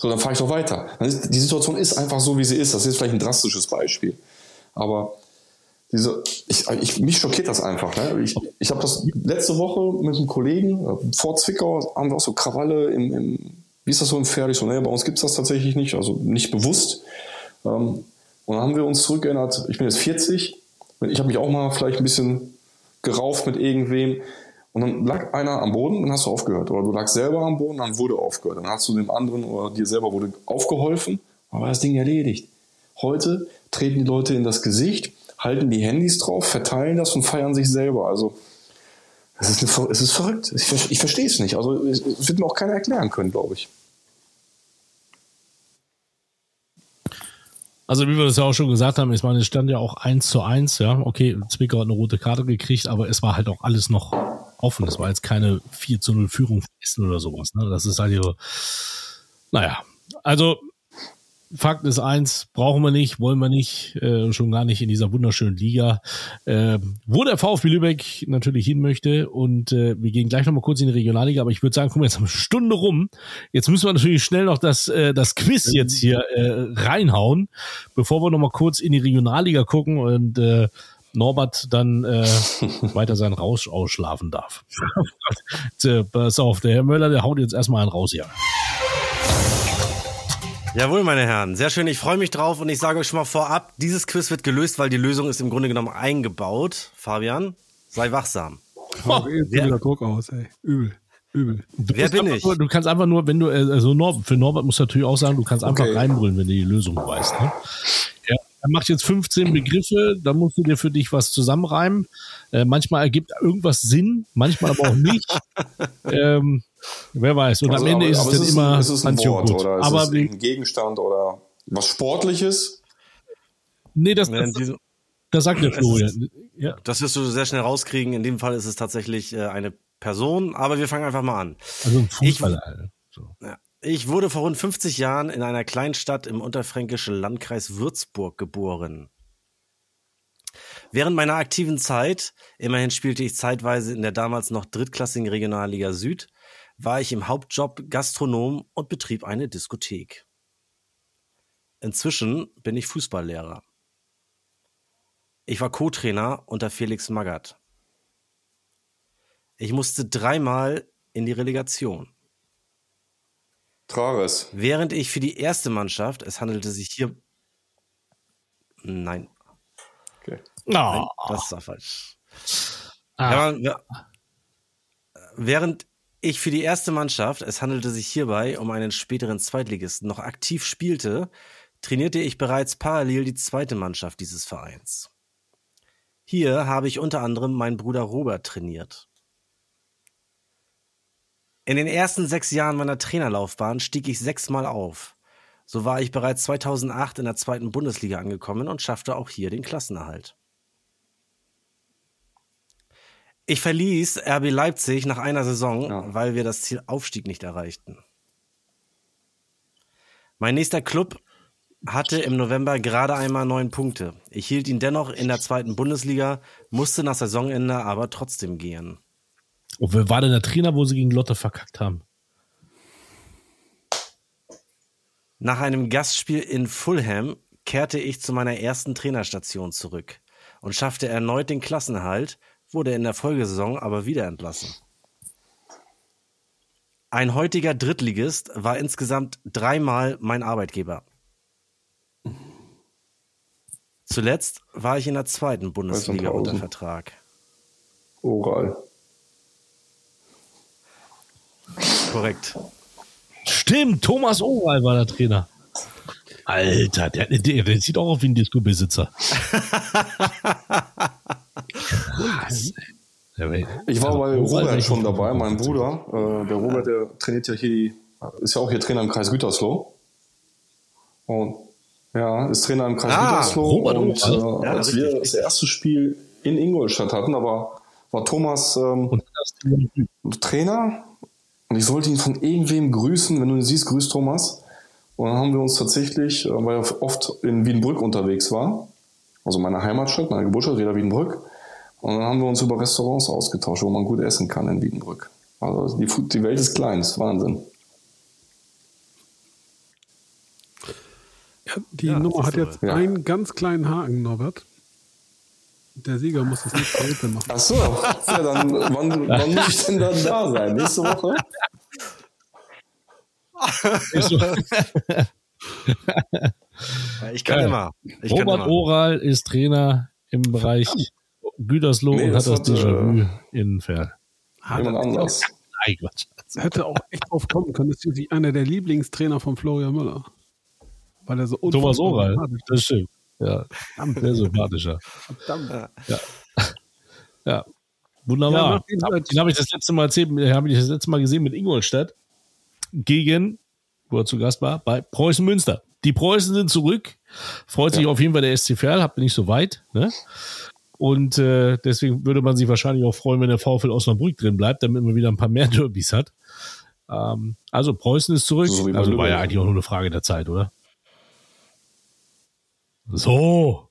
So, dann fahre ich doch weiter. Die Situation ist einfach so, wie sie ist. Das ist vielleicht ein drastisches Beispiel. Aber diese, ich, ich, mich schockiert das einfach. Ne? Ich, ich habe das letzte Woche mit einem Kollegen äh, vor Zwickau, haben wir auch so Krawalle im, im wie ist das so im Pferd? Ich so, naja, bei uns gibt's das tatsächlich nicht, also nicht bewusst. Ähm, Und dann haben wir uns zurückerinnert, ich bin jetzt 40, ich habe mich auch mal vielleicht ein bisschen gerauft mit irgendwem. Und dann lag einer am Boden, dann hast du aufgehört. Oder du lagst selber am Boden, dann wurde aufgehört. Dann hast du dem anderen oder dir selber wurde aufgeholfen, aber das Ding erledigt. Heute treten die Leute in das Gesicht, halten die Handys drauf, verteilen das und feiern sich selber. Also es ist, eine, es ist verrückt. Ich, ich verstehe es nicht. Also es wird mir auch keiner erklären können, glaube ich. Also wie wir das ja auch schon gesagt haben, ich meine, es stand ja auch eins zu eins, ja. Okay, Zwickau hat eine rote Karte gekriegt, aber es war halt auch alles noch offen. Das war jetzt keine 4 zu 0 Führung oder sowas. Ne? Das ist halt so, naja. Also Fakt ist eins, brauchen wir nicht, wollen wir nicht, äh, schon gar nicht in dieser wunderschönen Liga, äh, wo der VfB Lübeck natürlich hin möchte. Und äh, wir gehen gleich nochmal kurz in die Regionalliga, aber ich würde sagen, guck mal, jetzt haben wir eine Stunde rum. Jetzt müssen wir natürlich schnell noch das, äh, das Quiz jetzt hier äh, reinhauen, bevor wir nochmal kurz in die Regionalliga gucken und äh, Norbert dann äh, weiter seinen Rausch ausschlafen darf. Pass auf, der Herr Möller, der haut jetzt erstmal einen raus, ja. Jawohl, meine Herren. Sehr schön. Ich freue mich drauf und ich sage euch schon mal vorab, dieses Quiz wird gelöst, weil die Lösung ist im Grunde genommen eingebaut. Fabian, sei wachsam. Oh, jetzt Wer, wieder Druck aus, ey. Übel. Übel. Du Wer bin ich? Nur, du kannst einfach nur, wenn du, äh, also Norbert, für Norbert musst du natürlich auch sagen, du kannst einfach okay. reinbrüllen, wenn du die Lösung weißt. Ne? Ja, er macht jetzt 15 Begriffe, da musst du dir für dich was zusammenreimen. Äh, manchmal ergibt irgendwas Sinn, manchmal aber auch nicht. ähm, Wer weiß. Und also, am Ende aber, ist es dann ist immer ist es ein Wort oder ist aber es ein Gegenstand oder was Sportliches? Nee, das, das, das sagt der Florian. Ja. Das wirst du sehr schnell rauskriegen. In dem Fall ist es tatsächlich äh, eine Person, aber wir fangen einfach mal an. Also ein Fußballer. Ich, so. ja, ich wurde vor rund 50 Jahren in einer kleinen Stadt im unterfränkischen Landkreis Würzburg geboren. Während meiner aktiven Zeit, immerhin spielte ich zeitweise in der damals noch drittklassigen Regionalliga Süd, war ich im Hauptjob Gastronom und betrieb eine Diskothek. Inzwischen bin ich Fußballlehrer. Ich war Co-Trainer unter Felix Magath. Ich musste dreimal in die Relegation. Trares. Während ich für die erste Mannschaft, es handelte sich hier. Nein. Okay. Nein, das war falsch. Ah. Ja, während ich für die erste Mannschaft, es handelte sich hierbei um einen späteren Zweitligisten, noch aktiv spielte, trainierte ich bereits parallel die zweite Mannschaft dieses Vereins. Hier habe ich unter anderem meinen Bruder Robert trainiert. In den ersten sechs Jahren meiner Trainerlaufbahn stieg ich sechsmal auf. So war ich bereits 2008 in der zweiten Bundesliga angekommen und schaffte auch hier den Klassenerhalt. Ich verließ RB Leipzig nach einer Saison, ja. weil wir das Ziel Aufstieg nicht erreichten. Mein nächster Club hatte im November gerade einmal neun Punkte. Ich hielt ihn dennoch in der zweiten Bundesliga, musste nach Saisonende aber trotzdem gehen. Und wer war denn der Trainer, wo sie gegen Lotte verkackt haben? Nach einem Gastspiel in Fulham kehrte ich zu meiner ersten Trainerstation zurück und schaffte erneut den Klassenerhalt, wurde in der Folgesaison aber wieder entlassen. Ein heutiger Drittligist war insgesamt dreimal mein Arbeitgeber. Zuletzt war ich in der zweiten Bundesliga unter Vertrag. Oral. Korrekt. Stimmt, Thomas Oral war der Trainer. Alter, der, der, der sieht auch aus wie ein Disco-Besitzer. Krass. Ich war bei Robert schon dabei, mein Bruder. Äh, der Robert, der trainiert ja hier, die, ist ja auch hier Trainer im Kreis Gütersloh. Und ja, ist Trainer im Kreis ah, Gütersloh. Robert und äh, ja, als wir das erste Spiel in Ingolstadt hatten, war, war Thomas ähm, Trainer und ich sollte ihn von irgendwem grüßen. Wenn du ihn siehst, grüß Thomas. Und dann haben wir uns tatsächlich, äh, weil er oft in Wiedenbrück unterwegs war, also meine Heimatstadt, meine Geburtsstadt, Reda Wiedenbrück, und dann haben wir uns über Restaurants ausgetauscht, wo man gut essen kann in Wiedenbrück. Also die, die Welt ist klein, ist Wahnsinn. Ja, die ja, Nummer hat jetzt ja. einen ganz kleinen Haken, Norbert. Der Sieger muss das nicht heute machen. Ach so, ja, dann wann, wann muss ich denn dann da sein? Nächste Woche? Ich kann Ja. immer. Ich kann Robert immer. Oral ist Trainer im Bereich Gütersloh Nee, und hat das äh, Déjà-vu in Ver. Jemand anders. Nein, Quatsch. Hätte auch echt drauf kommen können. Das ist einer der Lieblingstrainer von Florian Müller. Weil er so Thomas Oral, das stimmt. Ja, sehr sympathischer. ist. Verdammt. Ja, wunderbar. Ja, du als- Den habe ich das letzte Mal erzählt, habe ich das letzte Mal gesehen mit Ingolstadt gegen, wo er zu Gast war, bei Preußen Münster. Die Preußen sind zurück. Freut sich auf jeden Fall der SC Verl, habt ihr nicht so weit. Ne? Und äh, deswegen würde man sich wahrscheinlich auch freuen, wenn der VfL Osnabrück drin bleibt, damit man wieder ein paar mehr Derbys hat. Ähm, also Preußen ist zurück. So also war ja eigentlich auch nur eine Frage der Zeit, oder? So.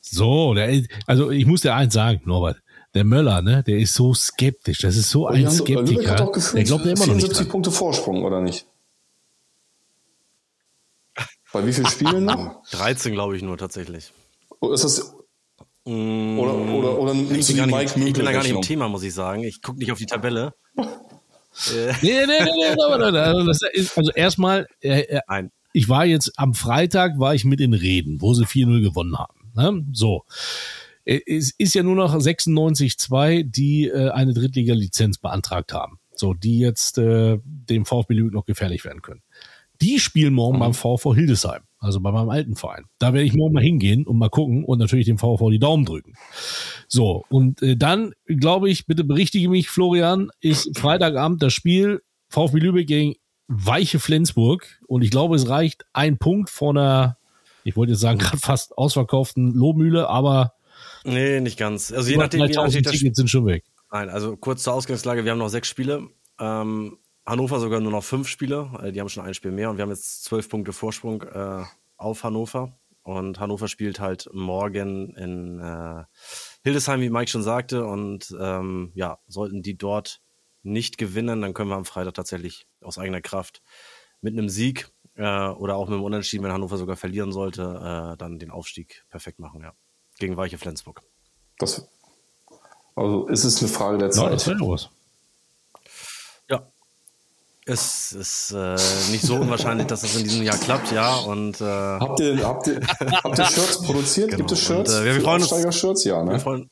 So, der, also ich muss dir eins sagen, Norbert. Der Möller, ne, der ist so skeptisch. Das ist so ein Die haben- Lübeck hat Skeptiker. doch Der gefühlt glaubt ja immer noch nicht 74 dran. Punkte Vorsprung, oder nicht? Bei wie vielen Spielen noch? 13, glaube ich, nur tatsächlich. Oder ist das, oder, oder, oder ich, nimmst du bin die gar nicht, Mike ich bin da gar nicht im? Thema, muss ich sagen. Ich gucke nicht auf die Tabelle. Äh, Nee, nee, nee, nee, also, also erstmal, äh, äh, ich war jetzt am Freitag, war ich mit in Reden, wo sie 4-0 gewonnen haben. Ne? So. Es ist ja nur noch 96-2, die äh, eine Drittliga-Lizenz beantragt haben. So, die jetzt äh, dem VfB Lübeck noch gefährlich werden können. Die spielen morgen beim VV Hildesheim, also bei meinem alten Verein. Da werde ich morgen mal hingehen und mal gucken und natürlich dem VV die Daumen drücken. So, und äh, dann, glaube ich, bitte berichtige mich, Florian, ist Freitagabend das Spiel VfB Lübeck gegen Weiche Flensburg. Und ich glaube, es reicht ein Punkt von einer, ich wollte jetzt sagen, gerade fast ausverkauften Lohmühle, aber Nee, nicht ganz. Also je nachdem, wie 3000 natürlich das Tickets sind schon weg. Nein, also kurz zur Ausgangslage, wir haben noch sechs Spiele. Ähm, Hannover sogar nur noch fünf Spiele, äh, die haben schon ein Spiel mehr und wir haben jetzt zwölf Punkte Vorsprung äh, auf Hannover. Und Hannover spielt halt morgen in äh, Hildesheim, wie Mike schon sagte. Und ähm, ja, sollten die dort nicht gewinnen, dann können wir am Freitag tatsächlich aus eigener Kraft mit einem Sieg äh, oder auch mit einem Unentschieden, wenn Hannover sogar verlieren sollte, äh, dann den Aufstieg perfekt machen, ja. Gegen Weiche Flensburg. Das, also ist es eine Frage der Ja, das Zeit. wäre was. Ja. Es ist äh, nicht so unwahrscheinlich, dass das in diesem Jahr klappt, ja. Und äh, Habt ihr, habt ihr, habt ihr Shirts produziert? Genau. Gibt es Und, Shirts? äh, wir Für freuen uns- Aufsteiger-Shirts? Ja, wir ne? freuen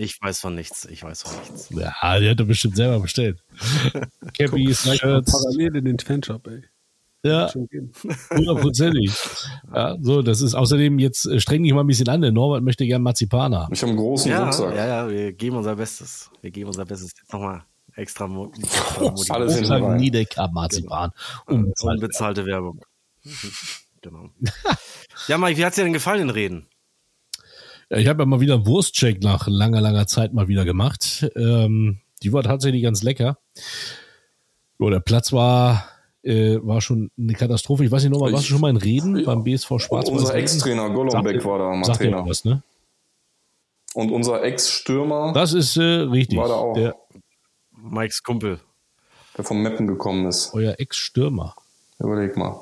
ich weiß von nichts. Ich weiß von nichts. Ja, der hat er bestimmt selber bestellt. Cappies, Shirts, Parallel in den Fanshop, ey. ja, hundertprozentig. Ja, so, das ist außerdem jetzt äh, streng dich mal ein bisschen an, der Norbert möchte gern Marzipan haben. Ich habe einen großen Ja, Rucksack. ja, ja, wir geben unser Bestes. Wir geben unser Bestes. Jetzt nochmal extra, Mo extra Motivation. Alles Rucksack, rein. Niedecker, Marzipan. Unbezahlt. Unbezahlte Werbung. genau. Ja, Mike, wie hat's dir denn gefallen in Reden? Ja, Ich habe ja mal wieder einen Wurstcheck nach langer, langer Zeit mal wieder gemacht. Ähm, die war tatsächlich ganz lecker. Jo, der Platz war, äh, war schon eine Katastrophe. Ich weiß nicht nochmal, warst du schon mal in Reden beim BSV Schwarz? Unser Ex-Trainer Golombek war da mal Trainer. was, ne? Und unser Ex-Stürmer, Das ist äh, richtig. War da auch. Der, Mikes Kumpel. der vom Meppen gekommen ist. euer Ex-Stürmer. Überleg mal.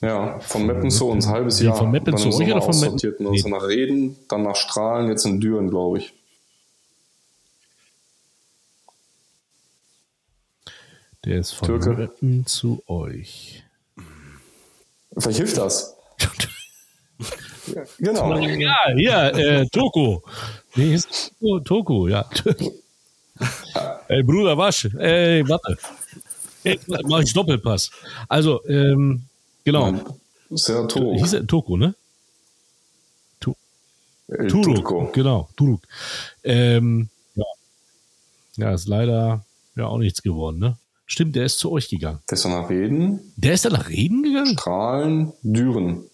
Ja, von Meppen zu uns, halbes Jahr. von Meppen Dann zu Sommer oder von Meppen? Nee. nach Reden, dann nach Strahlen, jetzt in Düren, glaube ich. Der ist von Türke. Meppen zu euch. Vielleicht hilft das. ja, genau. Ja, ja, äh, Toko. Wie ist oh, Toko, ja. Ey, Bruder, wasch. Ey, warte. Ey, mach ich Doppelpass. Also, ähm, genau. Sehr to. Hieß er Toko, ne? El Turuk, Turco. genau, Turuk. Ähm, ja. ja, ist leider ja auch nichts geworden, ne? Stimmt, der ist zu euch gegangen. Der ist dann nach Reden, Der ist dann nach Reden gegangen? Strahlen, Düren,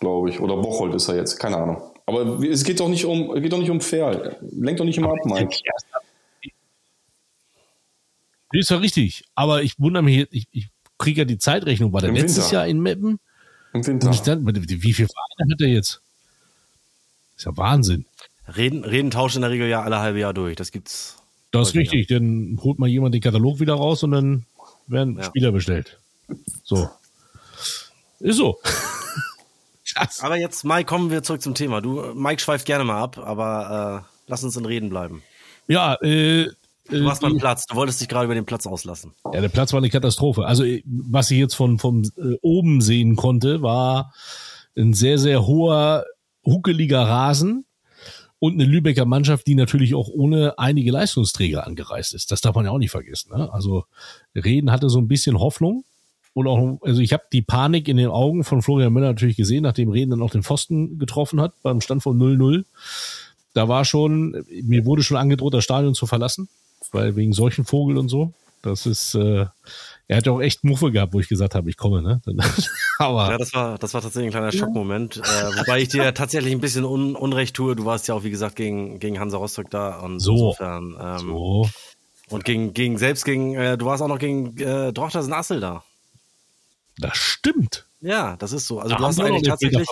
glaube ich. Oder Bocholt ist er jetzt, keine Ahnung. Aber es geht doch nicht um, geht doch nicht um Ferl. Lenkt doch nicht immer ab, Mike. Nee, Ist ja richtig. Aber ich wundere mich, jetzt, ich, ich kriege ja die Zeitrechnung. War der Im letztes Winter. Jahr in Meppen? Im Winter. Dann, wie viele Vereine hat er jetzt? Ist ja Wahnsinn. Reden, Reden tauschen in der Regel ja alle halbe Jahr durch. Das gibt's. Das ist richtig. Dann holt mal jemand den Katalog wieder raus und dann werden Ja. Spieler bestellt. So. Ist so. Krass. Aber jetzt, Mike, kommen wir zurück zum Thema. Du, Mike schweift gerne mal ab, aber äh, lass uns in Reden bleiben. Ja, äh, Du warst beim Platz, du wolltest dich gerade über den Platz auslassen. Ja, der Platz war eine Katastrophe. Also, was ich jetzt von, von äh, oben sehen konnte, war ein sehr, sehr hoher, huckeliger Rasen und eine Lübecker Mannschaft, die natürlich auch ohne einige Leistungsträger angereist ist. Das darf man ja auch nicht vergessen. Ne? Also, Reden hatte so ein bisschen Hoffnung. Und auch, also ich habe die Panik in den Augen von Florian Müller natürlich gesehen, nachdem Reden dann auch den Pfosten getroffen hat, beim Stand von 0-0. Da war schon, mir wurde schon angedroht, das Stadion zu verlassen weil wegen solchen Vogel und so. Das ist, äh, er hat auch echt Muffe gehabt, wo ich gesagt habe, ich komme, ne? Aber ja, das war, das war tatsächlich ein kleiner Schockmoment. Äh, wobei ich dir tatsächlich ein bisschen un, Unrecht tue. Du warst ja auch, wie gesagt, gegen, gegen Hansa Rostock da und so. insofern. Ähm, so. Und gegen, gegen selbst gegen, äh, du warst auch noch gegen äh, Drochters Assel da. Das stimmt. Ja, das ist so. Also da du hast eigentlich tatsächlich,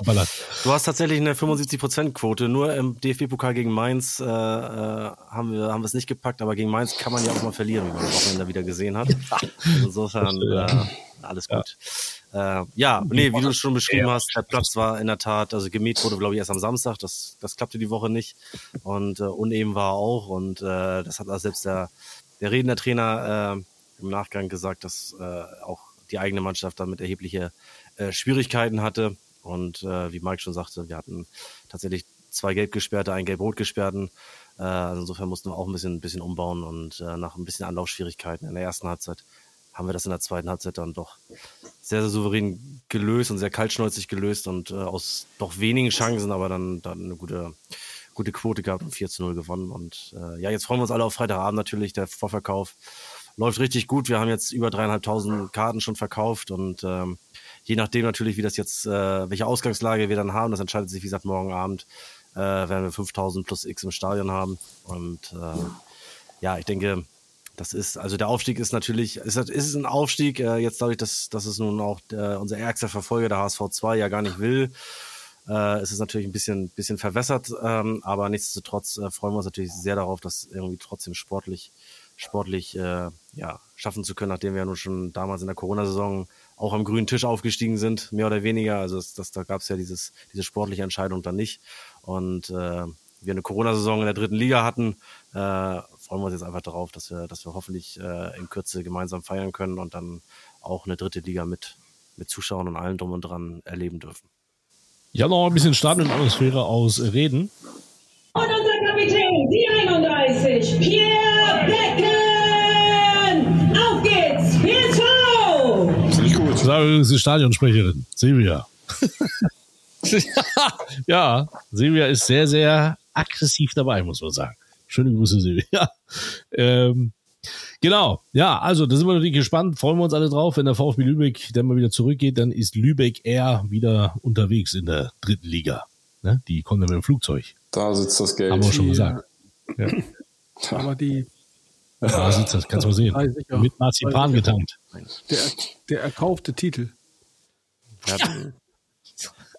du hast tatsächlich eine 75% Quote. Nur im DFB-Pokal gegen Mainz äh, äh, haben wir haben wir es nicht gepackt, aber gegen Mainz kann man ja auch mal verlieren, wie man am Wochenende wieder gesehen hat. Also insofern äh, alles gut. Ja. Äh, ja, nee, wie du schon beschrieben hast, der Platz war in der Tat, also gemäht wurde, glaube ich, erst am Samstag. Das das klappte die Woche nicht und äh, uneben war auch und äh, das hat auch selbst der der redende Trainer äh, im Nachgang gesagt, dass äh, auch die eigene Mannschaft damit erhebliche äh, Schwierigkeiten hatte. Und äh, wie Mike schon sagte, wir hatten tatsächlich zwei Gelbgesperrte, einen Gelb-Rot-Gesperrten. Äh, also insofern mussten wir auch ein bisschen, ein bisschen umbauen und äh, nach ein bisschen Anlaufschwierigkeiten in der ersten Halbzeit haben wir das in der zweiten Halbzeit dann doch sehr, sehr souverän gelöst und sehr kaltschnäuzig gelöst und äh, aus doch wenigen Chancen, aber dann, dann eine gute, gute Quote gehabt und 4 zu 0 gewonnen. Und äh, ja, jetzt freuen wir uns alle auf Freitagabend natürlich. Der Vorverkauf läuft richtig gut. Wir haben jetzt über dreieinhalbtausend Karten schon verkauft und ähm, je nachdem natürlich, wie das jetzt, äh, welche Ausgangslage wir dann haben, das entscheidet sich, wie gesagt, morgen Abend äh, werden wir 5000 plus X im Stadion haben. Und äh, ja, ich denke, das ist, also der Aufstieg ist natürlich, ist, ist ein Aufstieg, äh, jetzt dadurch, dass, dass es nun auch äh, unser ärgster Verfolger, der HSV 2, ja gar nicht will. Äh, es ist natürlich ein bisschen, bisschen verwässert, ähm, aber nichtsdestotrotz äh, freuen wir uns natürlich sehr darauf, dass irgendwie trotzdem sportlich, sportlich äh, ja, schaffen zu können, nachdem wir ja nun schon damals in der Corona-Saison auch am grünen Tisch aufgestiegen sind, mehr oder weniger. Also das, das da gab es ja dieses, diese sportliche Entscheidung dann nicht. Und äh, wir eine Corona-Saison in der dritten Liga hatten, äh, freuen wir uns jetzt einfach darauf, dass wir, dass wir hoffentlich äh, in Kürze gemeinsam feiern können und dann auch eine dritte Liga mit, mit Zuschauern und allem drum und dran erleben dürfen. Ja, noch ein bisschen Stadionatmosphäre aus Reden. Und unser Kapitän, die 31, Pierre Becken. Auf geht's, 4-2. Das war übrigens die Stadionsprecherin, Silvia. ja, Silvia ist sehr, sehr aggressiv dabei, muss man sagen. Schöne Grüße, Silvia. Ähm, genau, ja, also da sind wir natürlich gespannt, freuen wir uns alle drauf. Wenn der VfB Lübeck dann mal wieder zurückgeht, dann ist Lübeck eher wieder unterwegs in der dritten Liga. Ne? Die kommen dann mit dem Flugzeug. Da sitzt das Geld. Haben wir schon gesagt. Ja. Aber die. Da sitzt das, kannst du mal sehen. Mit Marzipan getankt. Der, der erkaufte Titel. Ja.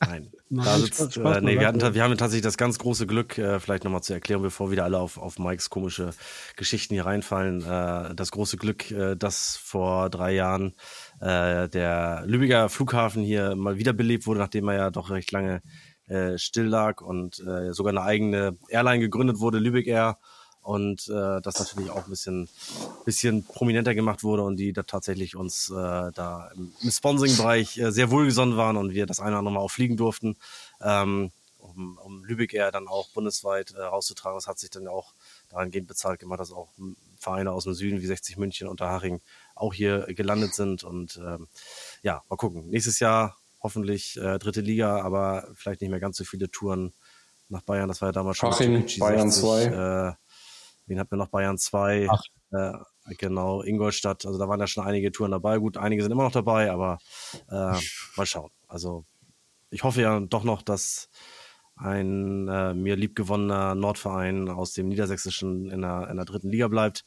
Nein. Da sitzt, äh, nee, wir, hatten, wir haben tatsächlich das ganz große Glück, äh, vielleicht nochmal zur Erklärung, bevor wieder alle auf, auf Mikes komische Geschichten hier reinfallen. Äh, das große Glück, äh, dass vor drei Jahren äh, der Lübecker Flughafen hier mal wiederbelebt wurde, nachdem er ja doch recht lange äh, still lag und äh, sogar eine eigene Airline gegründet wurde, Lübeck Air und äh, das natürlich auch ein bisschen, bisschen prominenter gemacht wurde und die da tatsächlich uns äh, da im, Sponsoring-Bereich äh, sehr wohlgesonnen waren und wir das eine oder andere Mal auch fliegen durften, ähm, um, um Lübeck Air dann auch bundesweit äh, rauszutragen. Das hat sich dann auch dahingehend bezahlt gemacht, dass auch Vereine aus dem Süden wie 60 München und Haring auch hier gelandet sind und ähm, ja, mal gucken. Nächstes Jahr hoffentlich äh, dritte Liga, aber vielleicht nicht mehr ganz so viele Touren nach Bayern. Das war ja damals schon Haching, Bayern 2. Äh, Wen hatten wir noch? Bayern 2. Äh, genau, Ingolstadt. Also da waren ja schon einige Touren dabei. Gut, einige sind immer noch dabei, aber äh, mal schauen. Also ich hoffe ja doch noch, dass ein äh, mir liebgewonnener Nordverein aus dem Niedersächsischen in der, in der dritten Liga bleibt.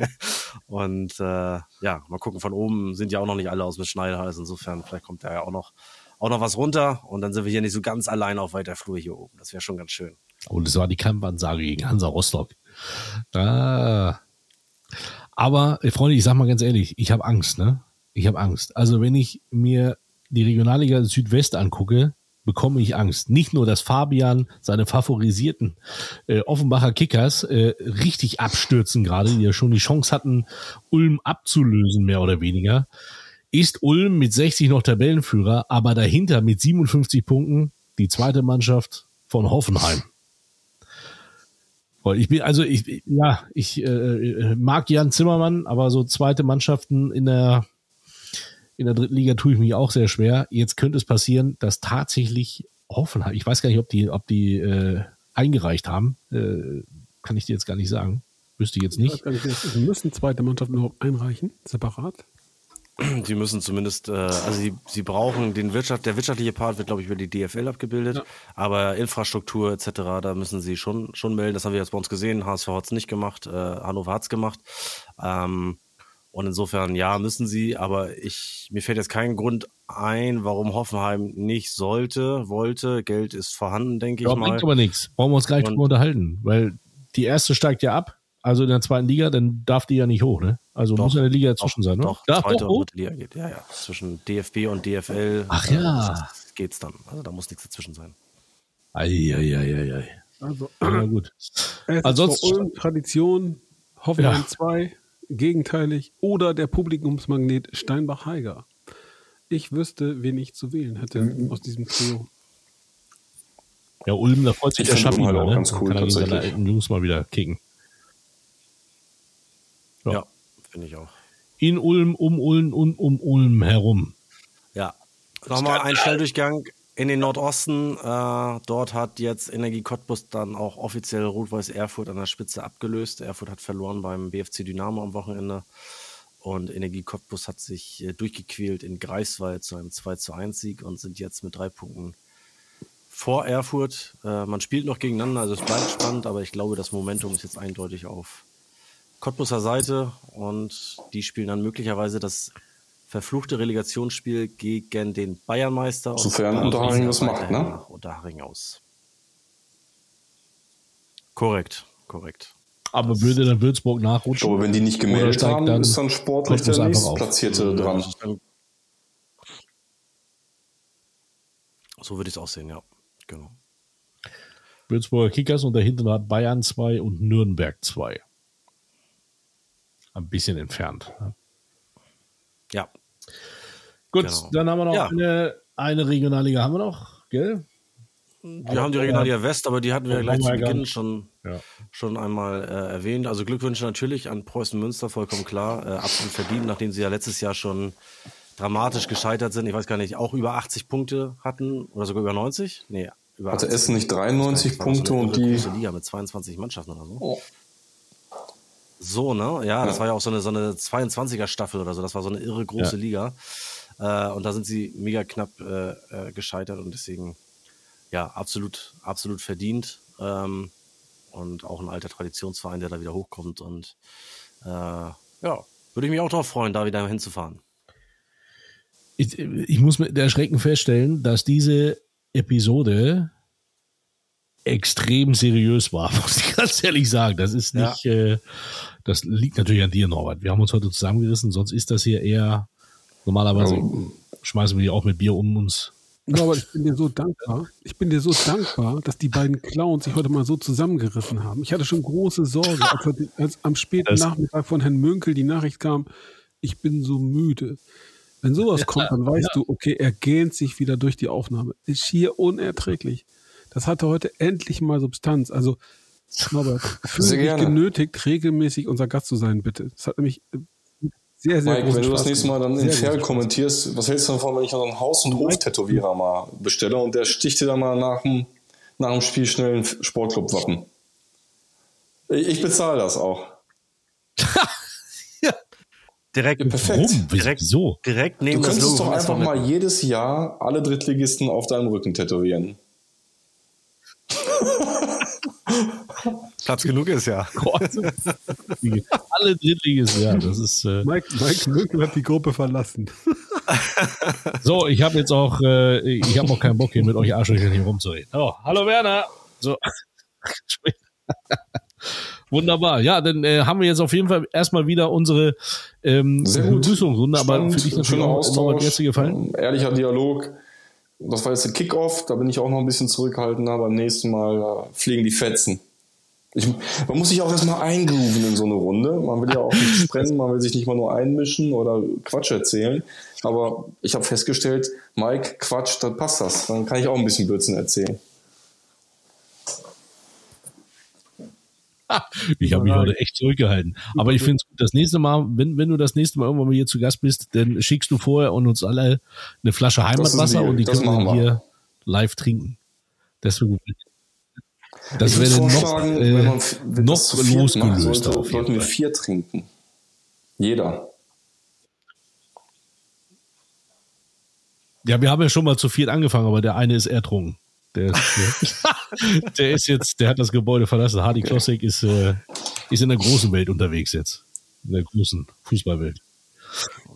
und äh, ja, mal gucken, von oben sind ja auch noch nicht alle aus dem Schneider. Also insofern, vielleicht kommt da ja auch noch, auch noch was runter und dann sind wir hier nicht so ganz allein auf weiter Flur hier oben. Das wäre schon ganz schön. Und das war die Kampfansage gegen Hansa Rostock. Ah. Aber, Freunde, ich sag mal ganz ehrlich, ich habe Angst, ne? Ich habe Angst. Also, wenn ich mir die Regionalliga Südwest angucke, bekomme ich Angst. Nicht nur, dass Fabian seine favorisierten äh, Offenbacher Kickers äh, richtig abstürzen gerade, die ja schon die Chance hatten, Ulm abzulösen, mehr oder weniger, ist Ulm mit 60 noch Tabellenführer, aber dahinter mit 57 Punkten die zweite Mannschaft von Hoffenheim. Ich bin, also ich, ja, ich äh, mag Jan Zimmermann, aber so zweite Mannschaften in der in der dritten Liga tue ich mich auch sehr schwer. Jetzt könnte es passieren, dass tatsächlich Hoffenheim, ich weiß gar nicht, ob die, ob die äh, eingereicht haben, äh, kann ich dir jetzt gar nicht sagen. Wüsste ich jetzt nicht. Ich nicht. Müssen zweite Mannschaften überhaupt einreichen, separat? Die müssen zumindest, äh, also sie, sie brauchen den Wirtschaft, der wirtschaftliche Part wird, glaube ich, über die DFL abgebildet, aber Infrastruktur etc., da müssen sie schon, schon melden. Das haben wir jetzt bei uns gesehen. HSV hat es nicht gemacht, äh, Hannover hat es gemacht. Ähm, und insofern, ja, müssen sie, aber ich, mir fällt jetzt kein Grund ein, warum Hoffenheim nicht sollte, wollte. Geld ist vorhanden, denke ich Ja, mal. bringt aber nichts. Brauchen wir uns gar nicht Und- drüber unterhalten, weil die erste steigt ja ab, also in der zweiten Liga, dann darf die ja nicht hoch, ne? Also Doch, muss ja eine Liga dazwischen sein, ne? Doch, Darf zweite doch und hoch? Liga geht, ja, ja. Zwischen DFB und DFL. Ach äh, ja. Geht's dann. Also da muss nichts dazwischen sein. Eieieiei. Also, Na gut. Es Ansonsten- Tradition, Hoffenheim Ja. 2, gegenteilig, oder der Publikumsmagnet Steinbach-Heiger. Ich wüsste, wen ich zu wählen hätte Mhm. aus diesem Trio. Ja, Ulm, da freut sich Ich der Schaffi halt mal, auch ne? ganz cool, kann er seine tatsächlich. alten Jungs mal wieder kicken. Ja. Ja, finde ich auch. In Ulm, um Ulm und um Ulm herum. Ja. Nochmal ein Schnelldurchgang in den Nordosten. Äh, dort hat jetzt Energie Cottbus dann auch offiziell Rot-Weiß Erfurt an der Spitze abgelöst. Erfurt hat verloren beim BFC Dynamo am Wochenende. Und Energie Cottbus hat sich äh, durchgequält in Greifswald zu einem 2 zu 1 Sieg und sind jetzt mit drei Punkten vor Erfurt. Äh, man spielt noch gegeneinander, also es bleibt spannend, aber ich glaube, das Momentum ist jetzt eindeutig auf Cottbuser Seite und die spielen dann möglicherweise das verfluchte Relegationsspiel gegen den Bayernmeister. und Sofern Unterhaching sieht das macht, ne? Nach Unterhaching aus. Korrekt, korrekt. Aber würde dann Würzburg Ich nachrutschen? glaube, wenn die nicht gemeldet haben, dann ist dann sportlich der auf? nächstplatzierte Ja, dran. das So würde ich es auch sehen, ja. Genau. Würzburger Kickers und dahinter hat Bayern 2 und Nürnberg 2. Ein bisschen entfernt. ne? Ja, Gut, Genau. dann haben wir noch Ja. eine, eine Regionalliga, haben wir noch, gell? wir haben die Regionalliga West, aber die hatten wir Ja, gleich zu Beginn schon, Ja. schon einmal äh, erwähnt. Also Glückwünsche natürlich an Preußen Münster, vollkommen klar. Äh, absolut verdient, nachdem sie ja letztes Jahr schon dramatisch gescheitert sind. Ich weiß gar nicht, auch über 80 Punkte hatten oder sogar über 90? Nee, über Hatte 80. Essen nicht 93 Das war so Punkte und die. große Liga mit 22 Mannschaften oder so. Oh. So, ne? Ja, das Ja. war ja auch so eine, so eine 22er Staffel oder so. Das war so eine irre große Ja. Liga. Äh, und da sind sie mega knapp äh, äh, gescheitert und deswegen, ja, absolut, absolut verdient. Ähm, und auch ein alter Traditionsverein, der da wieder hochkommt. Und äh, ja, würde ich mich auch darauf freuen, da wieder hinzufahren. Ich, ich muss mit Erschrecken feststellen, dass diese Episode extrem seriös war, muss ich ganz ehrlich sagen. Das ist Ja. nicht, äh, das liegt natürlich an dir, Norbert. Wir haben uns heute zusammengerissen, sonst ist das hier eher, normalerweise schmeißen wir hier auch mit Bier um uns. Ja, aber ich bin dir so dankbar. Ich bin dir so dankbar, dass die beiden Clowns sich heute mal so zusammengerissen haben. Ich hatte schon große Sorge, als, als am späten Das- Nachmittag von Herrn Münkel die Nachricht kam, ich bin so müde. Wenn sowas kommt, dann weißt du, okay, er gähnt sich wieder durch die Aufnahme. Ist schier unerträglich. Das hatte heute endlich mal Substanz. Also, Norbert, fühle Sehr dich gerne. genötigt, regelmäßig unser Gast zu sein, bitte. Das hat nämlich äh, sehr, sehr Mike, wenn du das nächste Mal dann in Fair kommentierst, was hältst du davon, wenn ich noch einen Haus- und Hof-Tätowierer mal bestelle und der sticht dir dann mal nach dem, nach dem Spiel schnell ein Sportclub-Wappen? Ich, ich bezahle das auch. Direkt, Perfekt. Warum? Direkt- Wieso? direkt Du neben das könntest doch einfach mal jedes Jahr alle Drittligisten auf deinem Rücken tätowieren. Platz genug ist, ja. Alle Drittligisten, ja, das ist. Äh, Mike, Mike Münkel hat die Gruppe verlassen. so, ich habe jetzt auch, äh, ich habe auch keinen Bock hier mit euch Arschlöchern hier rumzureden. Oh, hallo Werner. So. Wunderbar. Ja, dann äh, haben wir jetzt auf jeden Fall erstmal wieder unsere ähm, Sehr gut. Begrüßungsrunde, aber für dich natürlich schöner auch Austausch, Gäste gefallen. ähm, ehrlicher Dialog. das war jetzt der Kickoff, da bin ich auch noch ein bisschen zurückhaltender. Beim nächsten Mal äh, fliegen die Fetzen. Ich, man muss sich auch erstmal eingrooven in so eine Runde. Man will ja auch nicht sprengen, man will sich nicht mal nur einmischen oder Quatsch erzählen. Aber ich habe festgestellt, Mike, Quatsch, dann passt das. Dann kann ich auch ein bisschen Blödsinn erzählen. Ich habe mich heute echt zurückgehalten. Aber ich finde es gut, das nächste Mal, wenn, wenn du das nächste Mal irgendwann mal hier zu Gast bist, dann schickst du vorher und uns alle eine Flasche Heimatwasser und die können wir. hier live trinken. Das wäre gut. Das Ich wäre noch, vorschlagen, äh, wenn man wenn noch losgelöster sollte, sollten wir vier trinken. Jeder. Ja, wir haben ja schon mal zu viert angefangen, aber der eine ist ertrunken. Der ist, der, der ist jetzt, der hat das Gebäude verlassen. Hardy Klossek ist, äh, ist in der großen Welt unterwegs jetzt. In der großen Fußballwelt.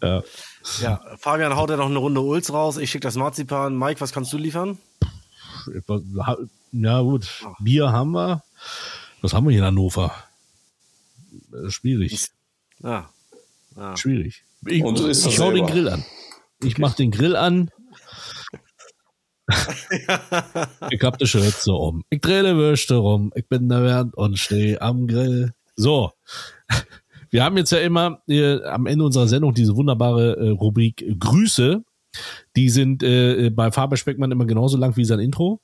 Ja. Ja, Fabian haut ja noch eine Runde Ulz raus. Ich schicke das Marzipan. Mike, was kannst du liefern? Ja, gut. Bier haben wir. Was haben wir hier in Hannover? Äh, Schwierig. Ja. ja. Schwierig. Ich, Und ich schau den. Grill an. Ich mach den Grill an. ich hab die Schürze um. Ich drehe die Würste rum. Ich bin der Bernd und stehe am Grill. So. Wir haben jetzt ja immer äh, am Ende unserer Sendung diese wunderbare äh, Rubrik Grüße. Die sind äh, bei Faber Speckmann immer genauso lang wie sein Intro.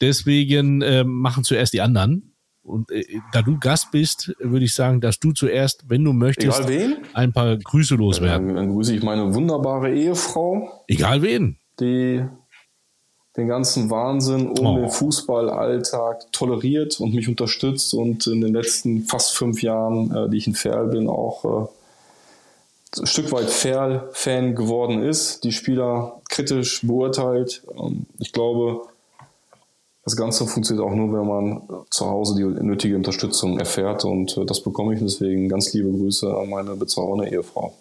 Deswegen äh, machen zuerst die anderen. Und äh, da du Gast bist, würde ich sagen, dass du zuerst, wenn du möchtest, ein paar Grüße loswerden. Dann, dann grüße ich meine wunderbare Ehefrau, Egal wen. die den ganzen Wahnsinn um Oh. den Fußballalltag toleriert und mich unterstützt und in den letzten fast fünf Jahren, äh, die ich in Ferl bin, auch äh, ein Stück weit Ferl-Fan geworden ist, die Spieler kritisch beurteilt. Ähm, ich glaube, das Ganze funktioniert auch nur, wenn man zu Hause die nötige Unterstützung erfährt und äh, das bekomme ich deswegen ganz liebe Grüße an meine bezaubernde Ehefrau.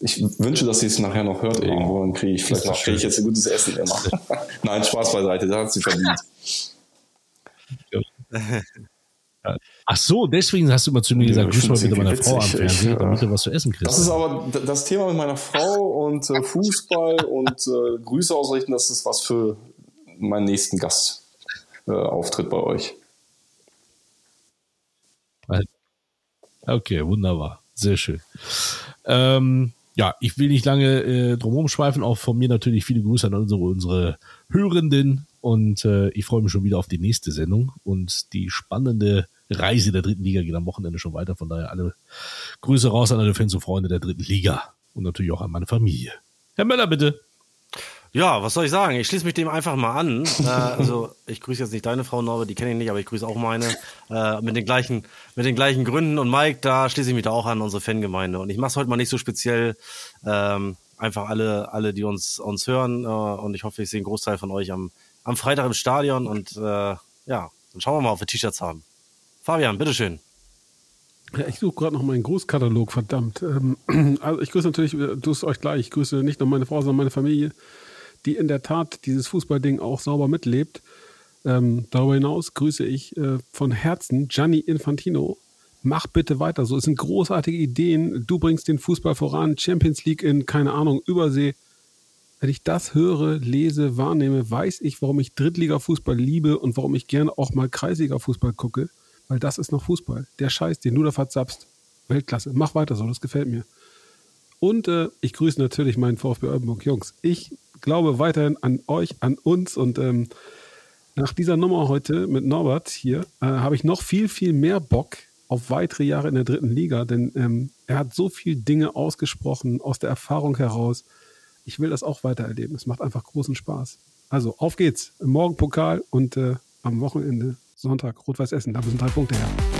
Ich wünsche, dass sie es nachher noch hört irgendwo, dann kriege ich vielleicht das noch kriege ich jetzt ein gutes Essen immer. Nein, Spaß beiseite, da hat sie verdient. Ach so, deswegen hast du immer zu mir gesagt, Ja, grüß mal bitte find's meine irgendwie Frau am. Fernsehen, äh, damit du was zu essen kriegst. Das ist aber das Thema mit meiner Frau und äh, Fußball und äh, Grüße ausrichten, das ist was für meinen nächsten Gastauftritt äh, Auftritt bei euch. Okay, wunderbar. Sehr schön. Ähm, ja, ich will nicht lange äh, drumherum schweifen. Auch von mir natürlich viele Grüße an unsere, unsere Hörenden. Und äh, ich freue mich schon wieder auf die nächste Sendung. Und die spannende Reise der dritten Liga geht am Wochenende schon weiter. Von daher alle Grüße raus an alle Fans und Freunde der dritten Liga. Und natürlich auch an meine Familie. Herr Möller, bitte. Ja, was soll ich sagen? Ich schließe mich dem einfach mal an. äh, also ich grüße jetzt nicht deine Frau Norbert, die kenne ich nicht, aber ich grüße auch meine äh, mit den gleichen mit den gleichen Gründen. Und Mike, da schließe ich mich da auch an unsere Fangemeinde. Und ich mache es heute mal nicht so speziell. Ähm, einfach alle alle, die uns uns hören. Äh, und ich hoffe, ich sehe einen Großteil von euch am am Freitag im Stadion. Und äh, ja, dann schauen wir mal, ob wir T-Shirts haben. Fabian, bitteschön. Ja, ich suche gerade noch meinen Grußkatalog, verdammt. Ähm, also ich grüße natürlich, du es euch gleich, ich grüße nicht nur meine Frau, sondern meine Familie, die in der Tat dieses Fußballding auch sauber mitlebt. Ähm, darüber hinaus grüße ich äh, von Herzen Gianni Infantino. Mach bitte weiter so. Es sind großartige Ideen. Du bringst den Fußball voran. Champions League in, keine Ahnung, Übersee. Wenn ich das höre, lese, wahrnehme, weiß ich, warum ich Drittliga-Fußball liebe und warum ich gerne auch mal Kreisliga-Fußball gucke. Weil das ist noch Fußball. Der Scheiß, den du da verzapst. Weltklasse. Mach weiter so, das gefällt mir. Und äh, ich grüße natürlich meinen VfB Oldenburg Jungs. Ich glaube weiterhin an euch, an uns und ähm, nach dieser Nummer heute mit Norbert hier äh, habe ich noch viel, viel mehr Bock auf weitere Jahre in der dritten Liga, denn ähm, er hat so viel Dinge ausgesprochen aus der Erfahrung heraus. Ich will das auch weiter erleben. Es macht einfach großen Spaß. Also auf geht's. Morgen Pokal und äh, am Wochenende Sonntag Rot-Weiß Essen. Da müssen drei Punkte her.